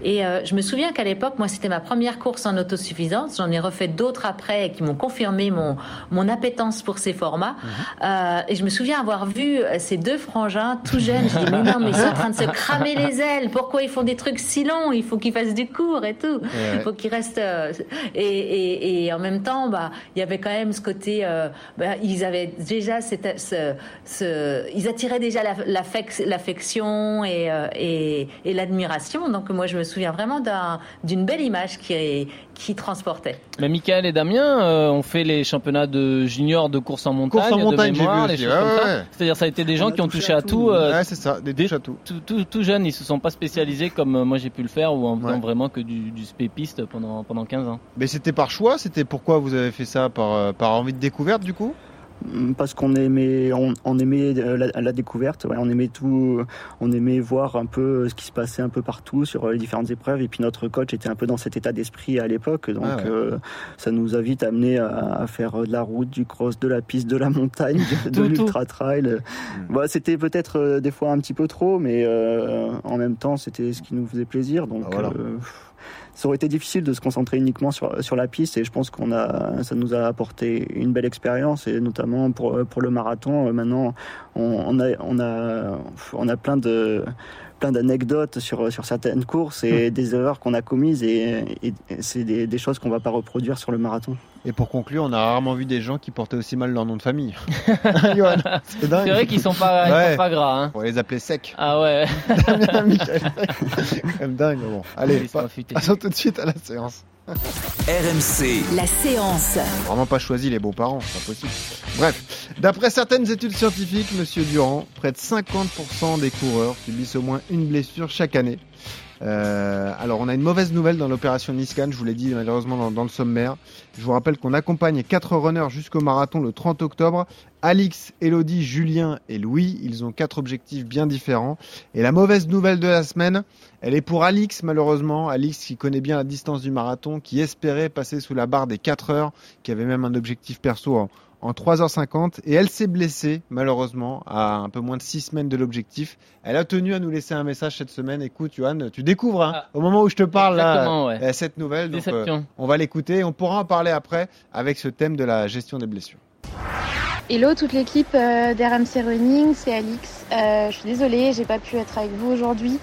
Et euh, je me souviens qu'à l'époque, moi, c'était ma première course en autosuffisance. J'en ai refait d'autres après qui m'ont confirmé mon mon appétence pour ces formats. Euh, et je me souviens avoir vu ces deux frangins tout jeunes. Je dis mais non, mais ils sont en train de se cramer les ailes. Pourquoi ils font des trucs si longs? Il faut qu'ils fassent du court et tout. Il faut qu'ils restent. euh, et, et, et en même temps, bah, il y avait quand même ce côté. bah, ils avaient déjà cette, ce, ce, ils attiraient déjà la- l'affec- l'affection et, euh, et, et l'admiration. Donc moi, je me souviens vraiment d'un- d'une belle image qui, qui transportait. Mais Michael et Damien euh, ont fait les championnats de juniors de course en montagne, Course en montagne, de j'ai vu mémoire, les aussi. choses Ouais, comme ouais, ça. ouais. C'est-à-dire ça a été des gens qui ont touché à tout. tout. euh, Ouais, c'est ça, des touches à tout. tout, tout, tout jeune, ils se sont pas spécialisés comme euh, moi j'ai pu le faire ou en faisant Ouais. vraiment que du, du spé-piste pendant, pendant 15 ans. Mais c'était par choix, c'était pourquoi vous avez fait ça par, par envie de découverte du coup? Parce qu'on aimait on, on aimait euh, la, la découverte ouais, on aimait tout on aimait voir un peu ce qui se passait un peu partout sur euh, les différentes épreuves et puis notre coach était un peu dans cet état d'esprit à l'époque donc Ah ouais. euh, ça nous a vite amené à, à faire de la route du cross de la piste de la montagne de, l'ultra trail Mm. bah, c'était peut-être euh, des fois un petit peu trop mais euh, en même temps c'était ce qui nous faisait plaisir donc Ah, voilà. Euh, ça aurait été difficile de se concentrer uniquement sur, sur la piste et je pense qu'on a, ça nous a apporté une belle expérience et notamment pour, pour le marathon. Maintenant, on, on, a, on, a, on a plein de plein d'anecdotes sur, sur certaines courses et des erreurs qu'on a commises et, et c'est des, des choses qu'on va pas reproduire sur le marathon. Et pour conclure, on a rarement vu des gens qui portaient aussi mal leur nom de famille. C'est dingue. C'est vrai qu'ils sont pas, Ouais. sont pas gras. Hein. On va les appeler secs. Ah ouais. Damien Michael Sec. C'est quand même dingue. Bon, allez, Ils sont pa- affûtés. passons tout de suite à la séance. RMC, La séance. Vraiment pas choisi les beaux-parents, c'est pas possible. Bref, d'après certaines études scientifiques, Monsieur Durand, près de 50% des coureurs subissent au moins une blessure chaque année. Euh, alors, on a une mauvaise nouvelle dans l'opération Niscan, je vous l'ai dit malheureusement dans, dans le sommaire. Je vous rappelle qu'on accompagne quatre runners jusqu'au marathon le 30 octobre. Alix, Elodie, Julien et Louis, ils ont quatre objectifs bien différents. Et la mauvaise nouvelle de la semaine, elle est pour Alix malheureusement. Alix qui connaît bien la distance du marathon, qui espérait passer sous la barre des 4 heures, qui avait même un objectif perso en, en 3h50 et elle s'est blessée malheureusement à un peu moins de 6 semaines de l'objectif. Elle a tenu à nous laisser un message cette semaine. Écoute Johan, tu découvres hein, au moment où je te parle là, Exactement, ouais. euh, cette nouvelle. Donc, Déception. euh, on va l'écouter et on pourra en parler après avec ce thème de la gestion des blessures. Hello toute l'équipe euh, d'RMC Running, c'est Alix. Euh, je suis désolée, j'ai pas pu être avec vous aujourd'hui,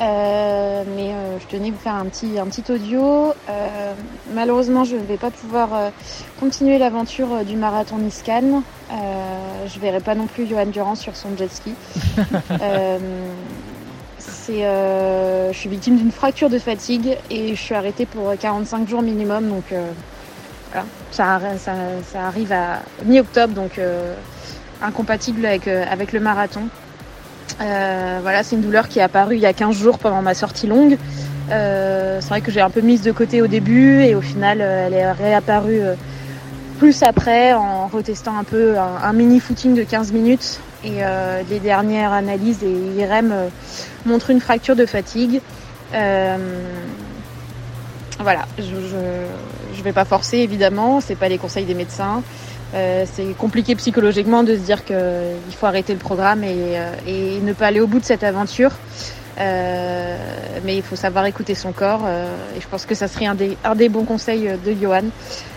euh, mais euh, je tenais à vous faire un petit, un petit audio. Euh, malheureusement, je ne vais pas pouvoir euh, continuer l'aventure euh, du marathon Niscan. Euh, je verrai pas non plus Johan Durand sur son jet ski. Euh, c'est, euh, je suis victime d'une fracture de fatigue et je suis arrêtée pour 45 jours minimum, donc. euh, voilà. Ça, ça, ça arrive à mi-octobre, donc euh, incompatible avec, avec le marathon. Euh, voilà, c'est une douleur qui est apparue il y a 15 jours pendant ma sortie longue. Euh, c'est vrai que j'ai un peu mise de côté au début et au final, euh, elle est réapparue euh, plus après en retestant un peu un, mini footing de 15 minutes. Et les dernières analyses et IRM montrent une fracture de fatigue. Voilà, je, je vais pas forcer évidemment, c'est pas les conseils des médecins. Euh, c'est compliqué psychologiquement de se dire qu'il faut arrêter le programme et, euh, et ne pas aller au bout de cette aventure. Euh, mais il faut savoir écouter son corps euh, et je pense que ça serait un des, un des bons conseils de Johan.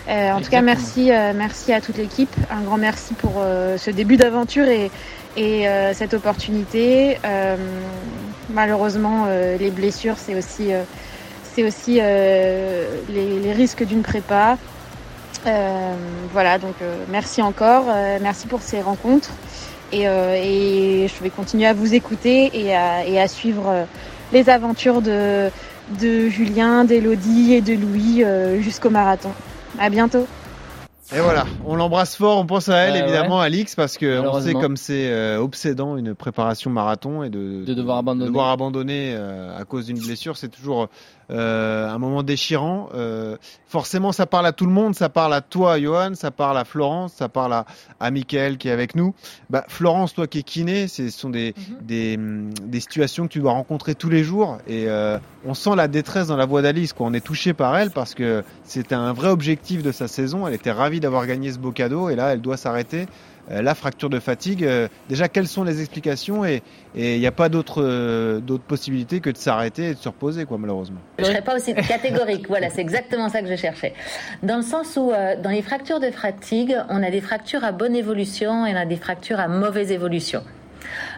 Euh, en tout cas, merci, euh, merci à toute l'équipe. Un grand merci pour euh, ce début d'aventure et, et euh, cette opportunité. Euh, malheureusement, euh, les blessures, c'est aussi, euh, c'est aussi euh, les, les risques d'une prépa. Euh, voilà, donc euh, merci encore, euh, merci pour ces rencontres et, euh, et je vais continuer à vous écouter et à, et à suivre euh, les aventures de, de Julien, d'Elodie et de Louis euh, jusqu'au marathon. À bientôt. Et voilà, on l'embrasse fort, on pense à elle Ouais, évidemment, Alix, parce que on sait comme c'est euh, obsédant une préparation marathon et de, De devoir abandonner. devoir abandonner euh, à cause d'une blessure, c'est toujours euh, un moment déchirant. Euh, forcément, ça parle à tout le monde, ça parle à toi, Johan, ça parle à Florence, ça parle à, à Michael qui est avec nous. Bah, Florence, toi qui es kiné, ce sont des, des, hum, des situations que tu dois rencontrer tous les jours et euh, on sent la détresse dans la voix d'Alice. On est touché par elle parce que c'était un vrai objectif de sa saison. Elle était ravie d'avoir gagné ce beau cadeau et là, elle doit s'arrêter. Euh, la fracture de fatigue. euh, déjà, quelles sont les explications Et il n'y a pas d'autre euh, possibilité que de s'arrêter et de se reposer, quoi, malheureusement. Je ne serais pas aussi catégorique. voilà, c'est exactement ça que je cherchais. Dans le sens où, dans les fractures de fatigue, on a des fractures à bonne évolution et on a des fractures à mauvaise évolution.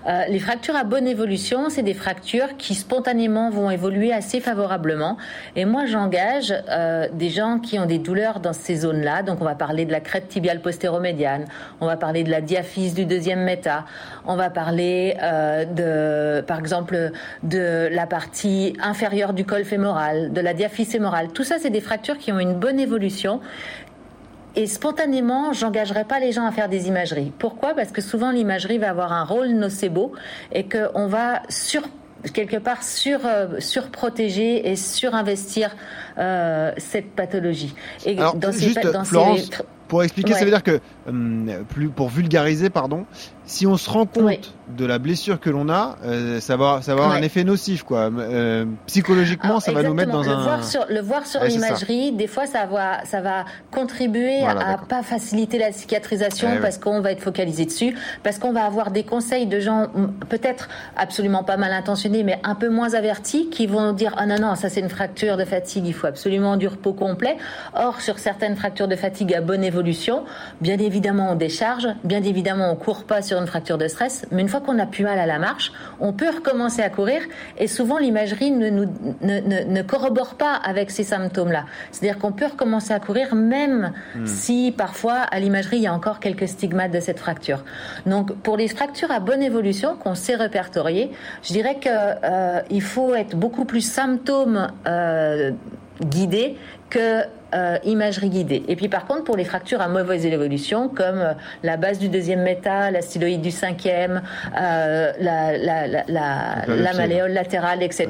Euh, les fractures à bonne évolution, c'est des fractures qui spontanément vont évoluer assez favorablement. Et moi, j'engage euh, des gens qui ont des douleurs dans ces zones-là. Donc, on va parler de la crête tibiale postéromédiane, on va parler de la diaphyse du deuxième méta, on va parler euh, par exemple, de la partie inférieure du col fémoral, de la diaphyse fémorale. Tout ça, c'est des fractures qui ont une bonne évolution. Et spontanément, j'engagerai pas les gens à faire des imageries. Pourquoi? Parce que souvent l'imagerie va avoir un rôle nocebo et qu'on va sur quelque part sur euh, surprotéger et surinvestir euh, cette pathologie. Et Alors, dans ces juste, dans ces- Florence, pour expliquer, ça Ouais. veut dire que, hum, plus, pour vulgariser, pardon, si on se rend compte de la blessure que l'on a, euh, ça va, ça va avoir Ouais. un effet nocif, quoi. Euh, psychologiquement, Alors, ça va nous mettre dans un. le Voir sur, le voir sur Ouais, l'imagerie, des fois, ça va, ça va contribuer Voilà, à pas faciliter la cicatrisation ouais. parce qu'on va être focalisé dessus, parce qu'on va avoir des conseils de gens peut-être absolument pas mal intentionnés, mais un peu moins avertis, qui vont nous dire ah non non, ça c'est une fracture de fatigue, il faut absolument du repos complet. Or, sur certaines fractures de fatigue à bonne évolution, bien évidemment on décharge, bien évidemment on court pas sur une fracture de stress, mais une fois qu'on a plus mal à la marche, on peut recommencer à courir et souvent l'imagerie ne, nous, ne, ne, ne corrobore pas avec ces symptômes-là. C'est-à-dire qu'on peut recommencer à courir même Hmm. si parfois à l'imagerie il y a encore quelques stigmates de cette fracture. Donc pour les fractures à bonne évolution qu'on sait répertorier, je dirais que euh, faut être beaucoup plus symptôme euh, guidé que euh, imagerie guidée. Et puis par contre, pour les fractures à mauvaise évolution, comme euh, la base du deuxième méta, la styloïde du cinquième, euh, la, la, la, la, malléole latérale, etc.,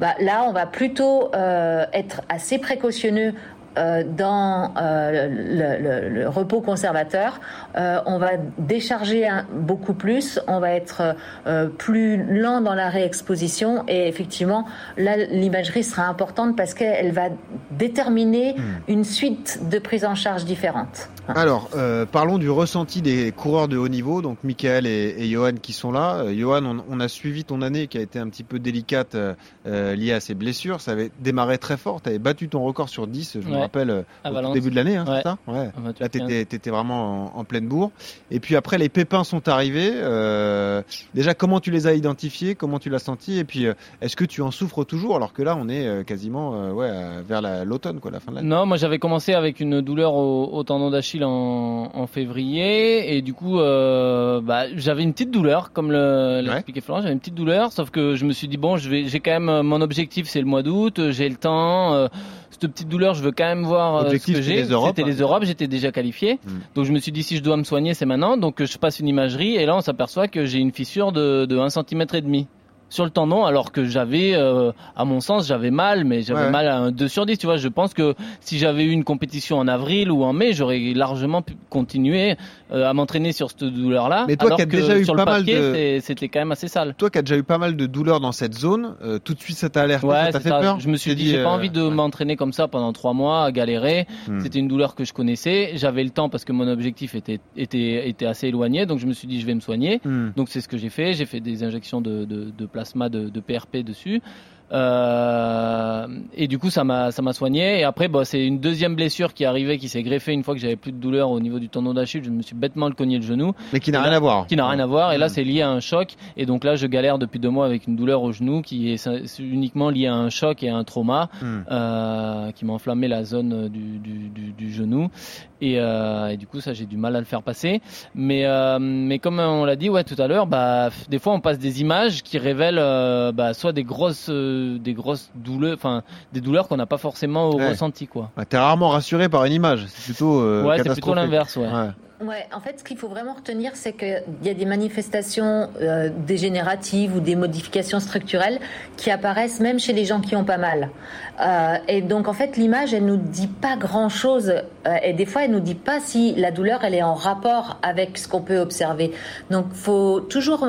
bah, là, on va plutôt euh, être assez précautionneux euh, dans euh, le, le- le repos conservateur, euh, on va décharger un- beaucoup plus, on va être euh, plus lent dans la réexposition et effectivement là l'imagerie sera importante parce qu'elle va déterminer une suite de prises en charge différentes. Alors, euh, parlons du ressenti des coureurs de haut niveau, donc Michael et, et Johan qui sont là. Euh, Johan, on, on a suivi ton année qui a été un petit peu délicate liée à ces blessures. Ça avait démarré très fort. Tu avais battu ton record sur 10, je me rappelle, À au Valence. début de l'année, hein, Ouais. c'est ça? Ouais. À 28, Là, tu 15. étais, vraiment en, en pleine Et puis après, les pépins sont arrivés. Euh, déjà, comment tu les as identifiés? Comment tu l'as senti? Et puis, euh, est-ce que tu en souffres toujours? Alors que là, on est euh, quasiment ouais, vers la- l'automne, quoi, la fin de l'année. Non, moi j'avais commencé avec une douleur au, au tendon d'Achille en, en février. Et du coup euh, bah, j'avais une petite douleur comme le l'expliquait Florent, j'avais une petite douleur. Sauf que je me suis dit bon j'ai quand même mon objectif c'est le mois d'août, j'ai le temps euh, cette petite douleur je veux quand même voir euh, ce que j'ai. C'était les Europes, j'étais déjà qualifié. Donc je me suis dit si je dois me soigner c'est maintenant donc je passe une imagerie et là on s'aperçoit que j'ai une fissure de, de 1 cm et demi sur le tendon alors que j'avais euh, à mon sens j'avais mal mais j'avais Ouais. mal à un 2 sur 10 tu vois je pense que si j'avais eu une compétition en avril ou en mai j'aurais largement pu continuer euh, à m'entraîner sur cette douleur là Mais toi alors qui as que déjà eu sur pas le mal papier de- c'était quand même assez sale Toi qui as déjà eu pas mal de douleurs dans cette zone, euh, tout de suite ça t'a alerté, ça Ouais, t'a c'est fait ça. peur Je me suis dit, j'ai pas envie de m'entraîner comme ça pendant trois mois, à galérer. Hmm. C'était une douleur que je connaissais. J'avais le temps parce que mon objectif était, était, était assez éloigné. Donc je me suis dit, je vais me soigner. Hmm. Donc c'est ce que j'ai fait. J'ai fait des injections de, de, de plasma de, PRP dessus. Euh, et du coup, ça m'a, ça m'a soigné. Et après, bah, c'est une deuxième blessure qui est arrivée, qui s'est greffée une fois que j'avais plus de douleur au niveau du tendon d'Achille. Je me suis bêtement le cogné le genou. Mais qui n'a rien là- à voir. Qui n'a rien à voir. Et là, c'est lié à un choc. Et donc là, je galère depuis deux mois avec une douleur au genou qui est uniquement liée à un choc et à un trauma Mm. euh, qui m'a enflammé la zone du, du, du, du genou. Et, euh, et du coup, ça, j'ai du mal à le faire passer. Mais, euh, mais comme on l'a dit ouais, tout à l'heure, bah, des fois, on passe des images qui révèlent euh, bah, soit des grosses, des grosses douleurs, enfin, des douleurs qu'on n'a pas forcément Ouais. ressenti, quoi. Bah, T'es rarement rassuré par une image, c'est plutôt euh, Ouais, c'est plutôt l'inverse, ouais. Ouais, en fait, ce qu'il faut vraiment retenir, c'est qu'il y a des manifestations euh, dégénératives ou des modifications structurelles qui apparaissent même chez les gens qui ont pas mal. Euh, et donc, en fait, l'image, elle nous dit pas grand-chose. euh, et des fois, elle nous dit pas si la douleur, elle est en rapport avec ce qu'on peut observer. Donc, faut toujours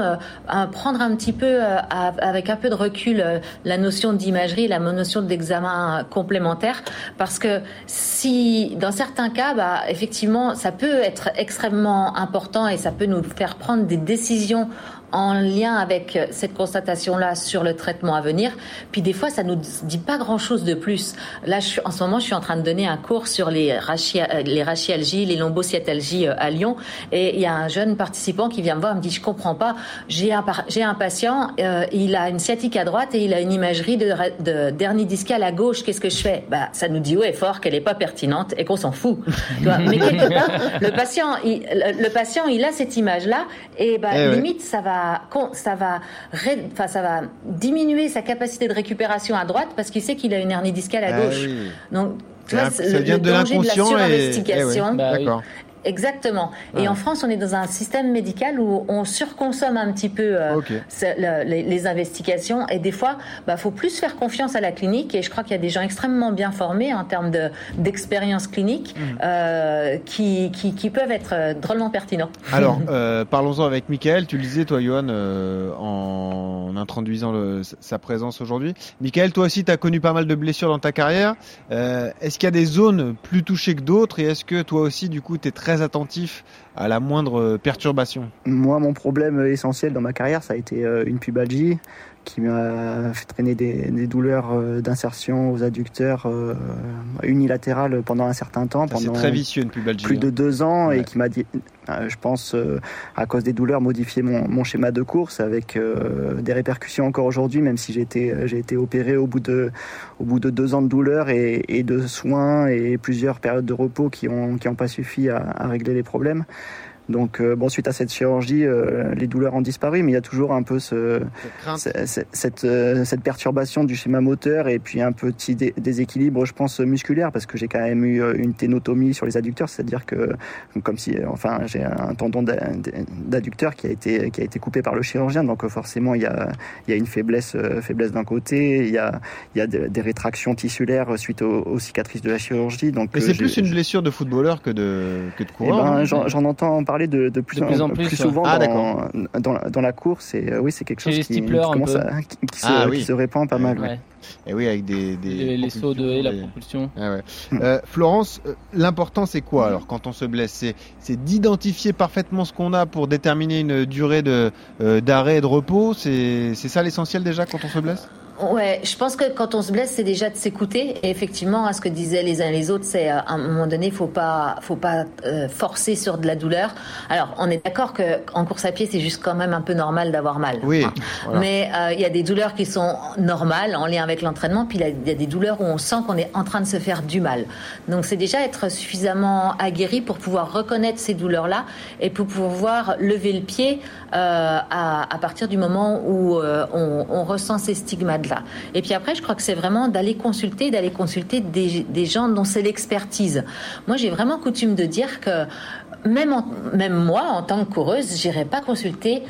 prendre un petit peu, avec un peu de recul, la notion d'imagerie, la notion d'examen complémentaire, parce que si, dans certains cas, bah, effectivement, ça peut être extrêmement important et ça peut nous faire prendre des décisions en lien avec euh, cette constatation-là sur le traitement à venir. Puis des fois, ça nous dit pas grand-chose de plus. Là, je suis, en ce moment, je suis en train de donner un cours sur les, rachia- euh, les rachialgies, les lombosciatalgies euh, à Lyon. Et il y a un jeune participant qui vient me voir, il me dit, je comprends pas. J'ai un, par- j'ai un patient, euh, il a une sciatique à droite et il a une imagerie de, de dernier discal à gauche. Qu'est-ce que je fais? Bah, ça nous dit haut et fort qu'elle est pas pertinente et qu'on s'en fout. Mais quelque part, le patient, il, le, patient, il a cette image-là et bah, Eh ouais. limite, ça va, ça va, ré- enfin, ça va diminuer sa capacité de récupération à droite parce qu'il sait qu'il a une hernie discale à Ah gauche. oui. Donc, tu vois, ça le, vient le de danger de la l'inconscient et- surinvestigation. eh ouais, Bah oui. Exactement. Et en France, on est dans un système médical où on surconsomme un petit peu euh, les, investigations. Et des fois, bah, faut plus faire confiance à la clinique. Et je crois qu'il y a des gens extrêmement bien formés en termes d'expérience clinique mmh. euh, qui, qui, peuvent être euh, drôlement pertinents. Alors, parlons-en avec Michael. Tu le disais, toi, Johan, en introduisant sa présence aujourd'hui. Michael, toi aussi, tu as connu pas mal de blessures dans ta carrière. est-ce qu'il y a des zones plus touchées que d'autres? Et est-ce que toi aussi, du coup, tu es très attentif à la moindre perturbation. Moi, mon problème essentiel dans ma carrière, ça a été euh, une pubalgie qui m'a fait traîner des, douleurs euh, d'insertion aux adducteurs euh, unilatérales pendant un certain temps. C'est très vicieux une pubalgie. Plus de deux ans et qui m'a dit, je pense, à cause des douleurs, modifié mon, schéma de course avec des répercussions encore aujourd'hui, même si j'ai été, j'ai été opéré au bout, de, au bout de deux ans de douleurs et, de soins et plusieurs périodes de repos qui n'ont qui ont pas suffi à, à régler les problèmes. Donc euh, bon, suite à cette chirurgie, euh, les douleurs ont disparu, mais il y a toujours un peu ce, cette, euh, cette, perturbation du schéma moteur et puis un petit déséquilibre, je pense, musculaire, parce que j'ai quand même eu une ténotomie sur les adducteurs, c'est-à-dire que comme si, enfin, j'ai un tendon d'adducteur qui a été qui a été coupé par le chirurgien, donc forcément il y a il y a une faiblesse faiblesse d'un côté, il y a il y a des, rétractions tissulaires suite aux, cicatrices de la chirurgie. Donc c'est plus une blessure de footballeur que de que de coureur. Eh ben. J'en entends parler de, de, plus, en, plus, souvent ah, dans, dans, dans, la course. Et euh, oui, c'est quelque chose qui, commence à, qui, se, ah qui, se, répand pas mal. Ouais. Et oui, avec des, des les, sauts de haie, la propulsion. Ah ouais. euh, Florence, euh, l'important c'est quoi alors quand on se blesse? C'est d'identifier parfaitement ce qu'on a pour déterminer une durée de euh, d'arrêt et de repos? C'est ça l'essentiel déjà quand on se blesse? Ouais, je pense que quand on se blesse, c'est déjà de s'écouter. Et effectivement, à ce que disaient les uns et les autres, c'est euh, à un moment donné, faut pas, faut pas euh, forcer sur de la douleur. Alors, on est d'accord que en course à pied, c'est juste quand même un peu normal d'avoir mal. Oui. Hein. Mais euh, il y a des douleurs qui sont normales en lien avec l'entraînement, puis il y, a des douleurs où on sent qu'on est en train de se faire du mal. Donc, c'est déjà être suffisamment aguerri pour pouvoir reconnaître ces douleurs-là et pour pouvoir lever le pied à, à, partir du moment où on, on ressent ces stigmates et puis après, je crois que c'est vraiment d'aller consulter, d'aller consulter des, gens dont c'est l'expertise. Moi, j'ai vraiment coutume de dire que même, même moi, en tant que coureuse, j'irai pas consulter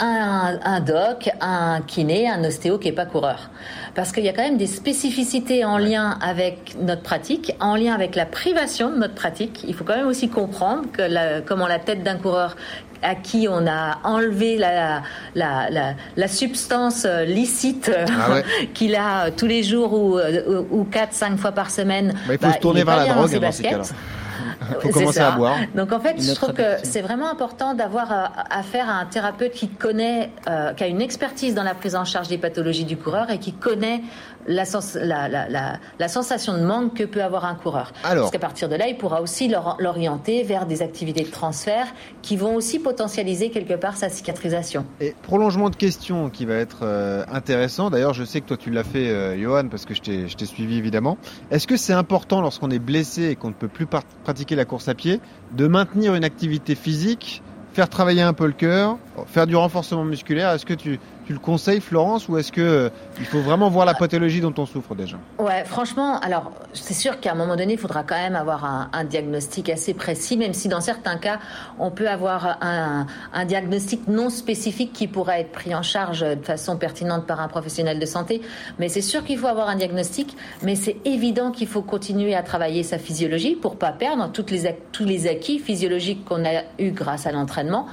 un, doc, un kiné, un ostéo qui est pas coureur. Parce qu'il y a quand même des spécificités en lien avec notre pratique, en lien avec la privation de notre pratique. Il faut quand même aussi comprendre que comment la tête d'un coureur à qui on a enlevé la, la, la, substance euh, licite euh, ah qu'il a tous les jours ou, euh, ou 4-5 fois par semaine. Bah, il faut se tourner vers la drogue dans ces cas-là. faut commencer à boire. Donc en fait, je trouve que c'est vraiment important d'avoir affaire à un thérapeute qui connaît, qui a une expertise dans la prise en charge des pathologies du coureur et qui connaît la, la, la, sensation de manque que peut avoir un coureur. Parce qu'à partir de là, il pourra aussi l'orienter vers des activités de transfert qui vont aussi potentialiser quelque part sa cicatrisation. Et prolongement de question qui va être euh, intéressant. D'ailleurs, je sais que toi tu l'as fait, euh, Johan, parce que je t'ai suivi évidemment. Est-ce que c'est important lorsqu'on est blessé et qu'on ne peut plus pratiquer la course à pied de maintenir une activité physique faire travailler un peu le cœur, faire du renforcement musculaire? Est-ce que tu, tu le conseilles, Florence, ou est-ce que euh, il faut vraiment voir la pathologie dont on souffre déjà? Ouais, franchement, alors c'est sûr qu'à un moment donné, il faudra quand même avoir un, diagnostic assez précis, même si dans certains cas, on peut avoir un, diagnostic non spécifique qui pourrait être pris en charge de façon pertinente par un professionnel de santé. Mais c'est sûr qu'il faut avoir un diagnostic, mais c'est évident qu'il faut continuer à travailler sa physiologie pour pas perdre toutes les, tous les acquis physiologiques qu'on a eu grâce à l'entraînement.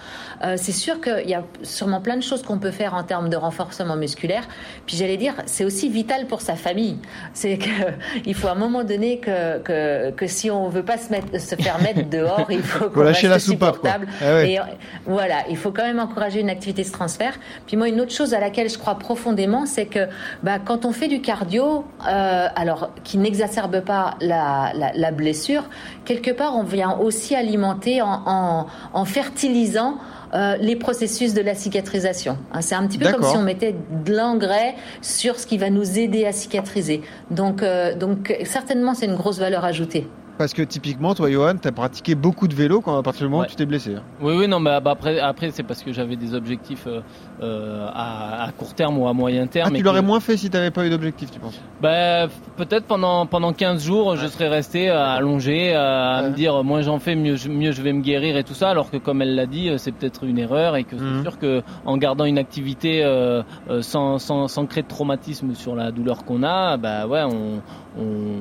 Euh, c'est sûr qu'il y a sûrement plein de choses qu'on peut faire en termes de renforcement musculaire. Puis j'allais dire, c'est aussi vital pour sa famille. C'est qu'il faut à un moment donné que, que, que, si on veut pas se, mettre, se faire mettre dehors, il faut qu'on reste la supportable. Ah Et voilà, il faut quand même encourager une activité de transfert. Puis moi, une autre chose à laquelle je crois profondément, c'est que bah, quand on fait du cardio, euh, alors qui n'exacerbe pas la, la, la, blessure, quelque part, on vient aussi alimenter en, en, en fertilisant euh, les processus de la cicatrisation. Hein, c'est un petit peu comme si on mettait de l'engrais sur ce qui va nous aider à cicatriser. Donc, euh, donc certainement, c'est une grosse valeur ajoutée. Parce que typiquement, toi, Johan, tu as pratiqué beaucoup de vélo quand à partir du moment Ouais. où tu t'es blessé. hein. Oui, oui, non, mais bah, après, après c'est parce que j'avais des objectifs euh, euh, à, à court terme ou à moyen terme. Ah, tu que- l'aurais moins fait si tu n'avais pas eu d'objectif, tu penses? Bah, peut-être pendant pendant 15 jours, je serais resté euh, allongé à me dire moins j'en fais, mieux je, mieux je vais me guérir et tout ça. Alors que comme elle l'a dit, c'est peut-être une erreur et que c'est Mhm. sûr que en gardant une activité euh, sans, sans sans créer de traumatisme sur la douleur qu'on a, bah ouais, on, on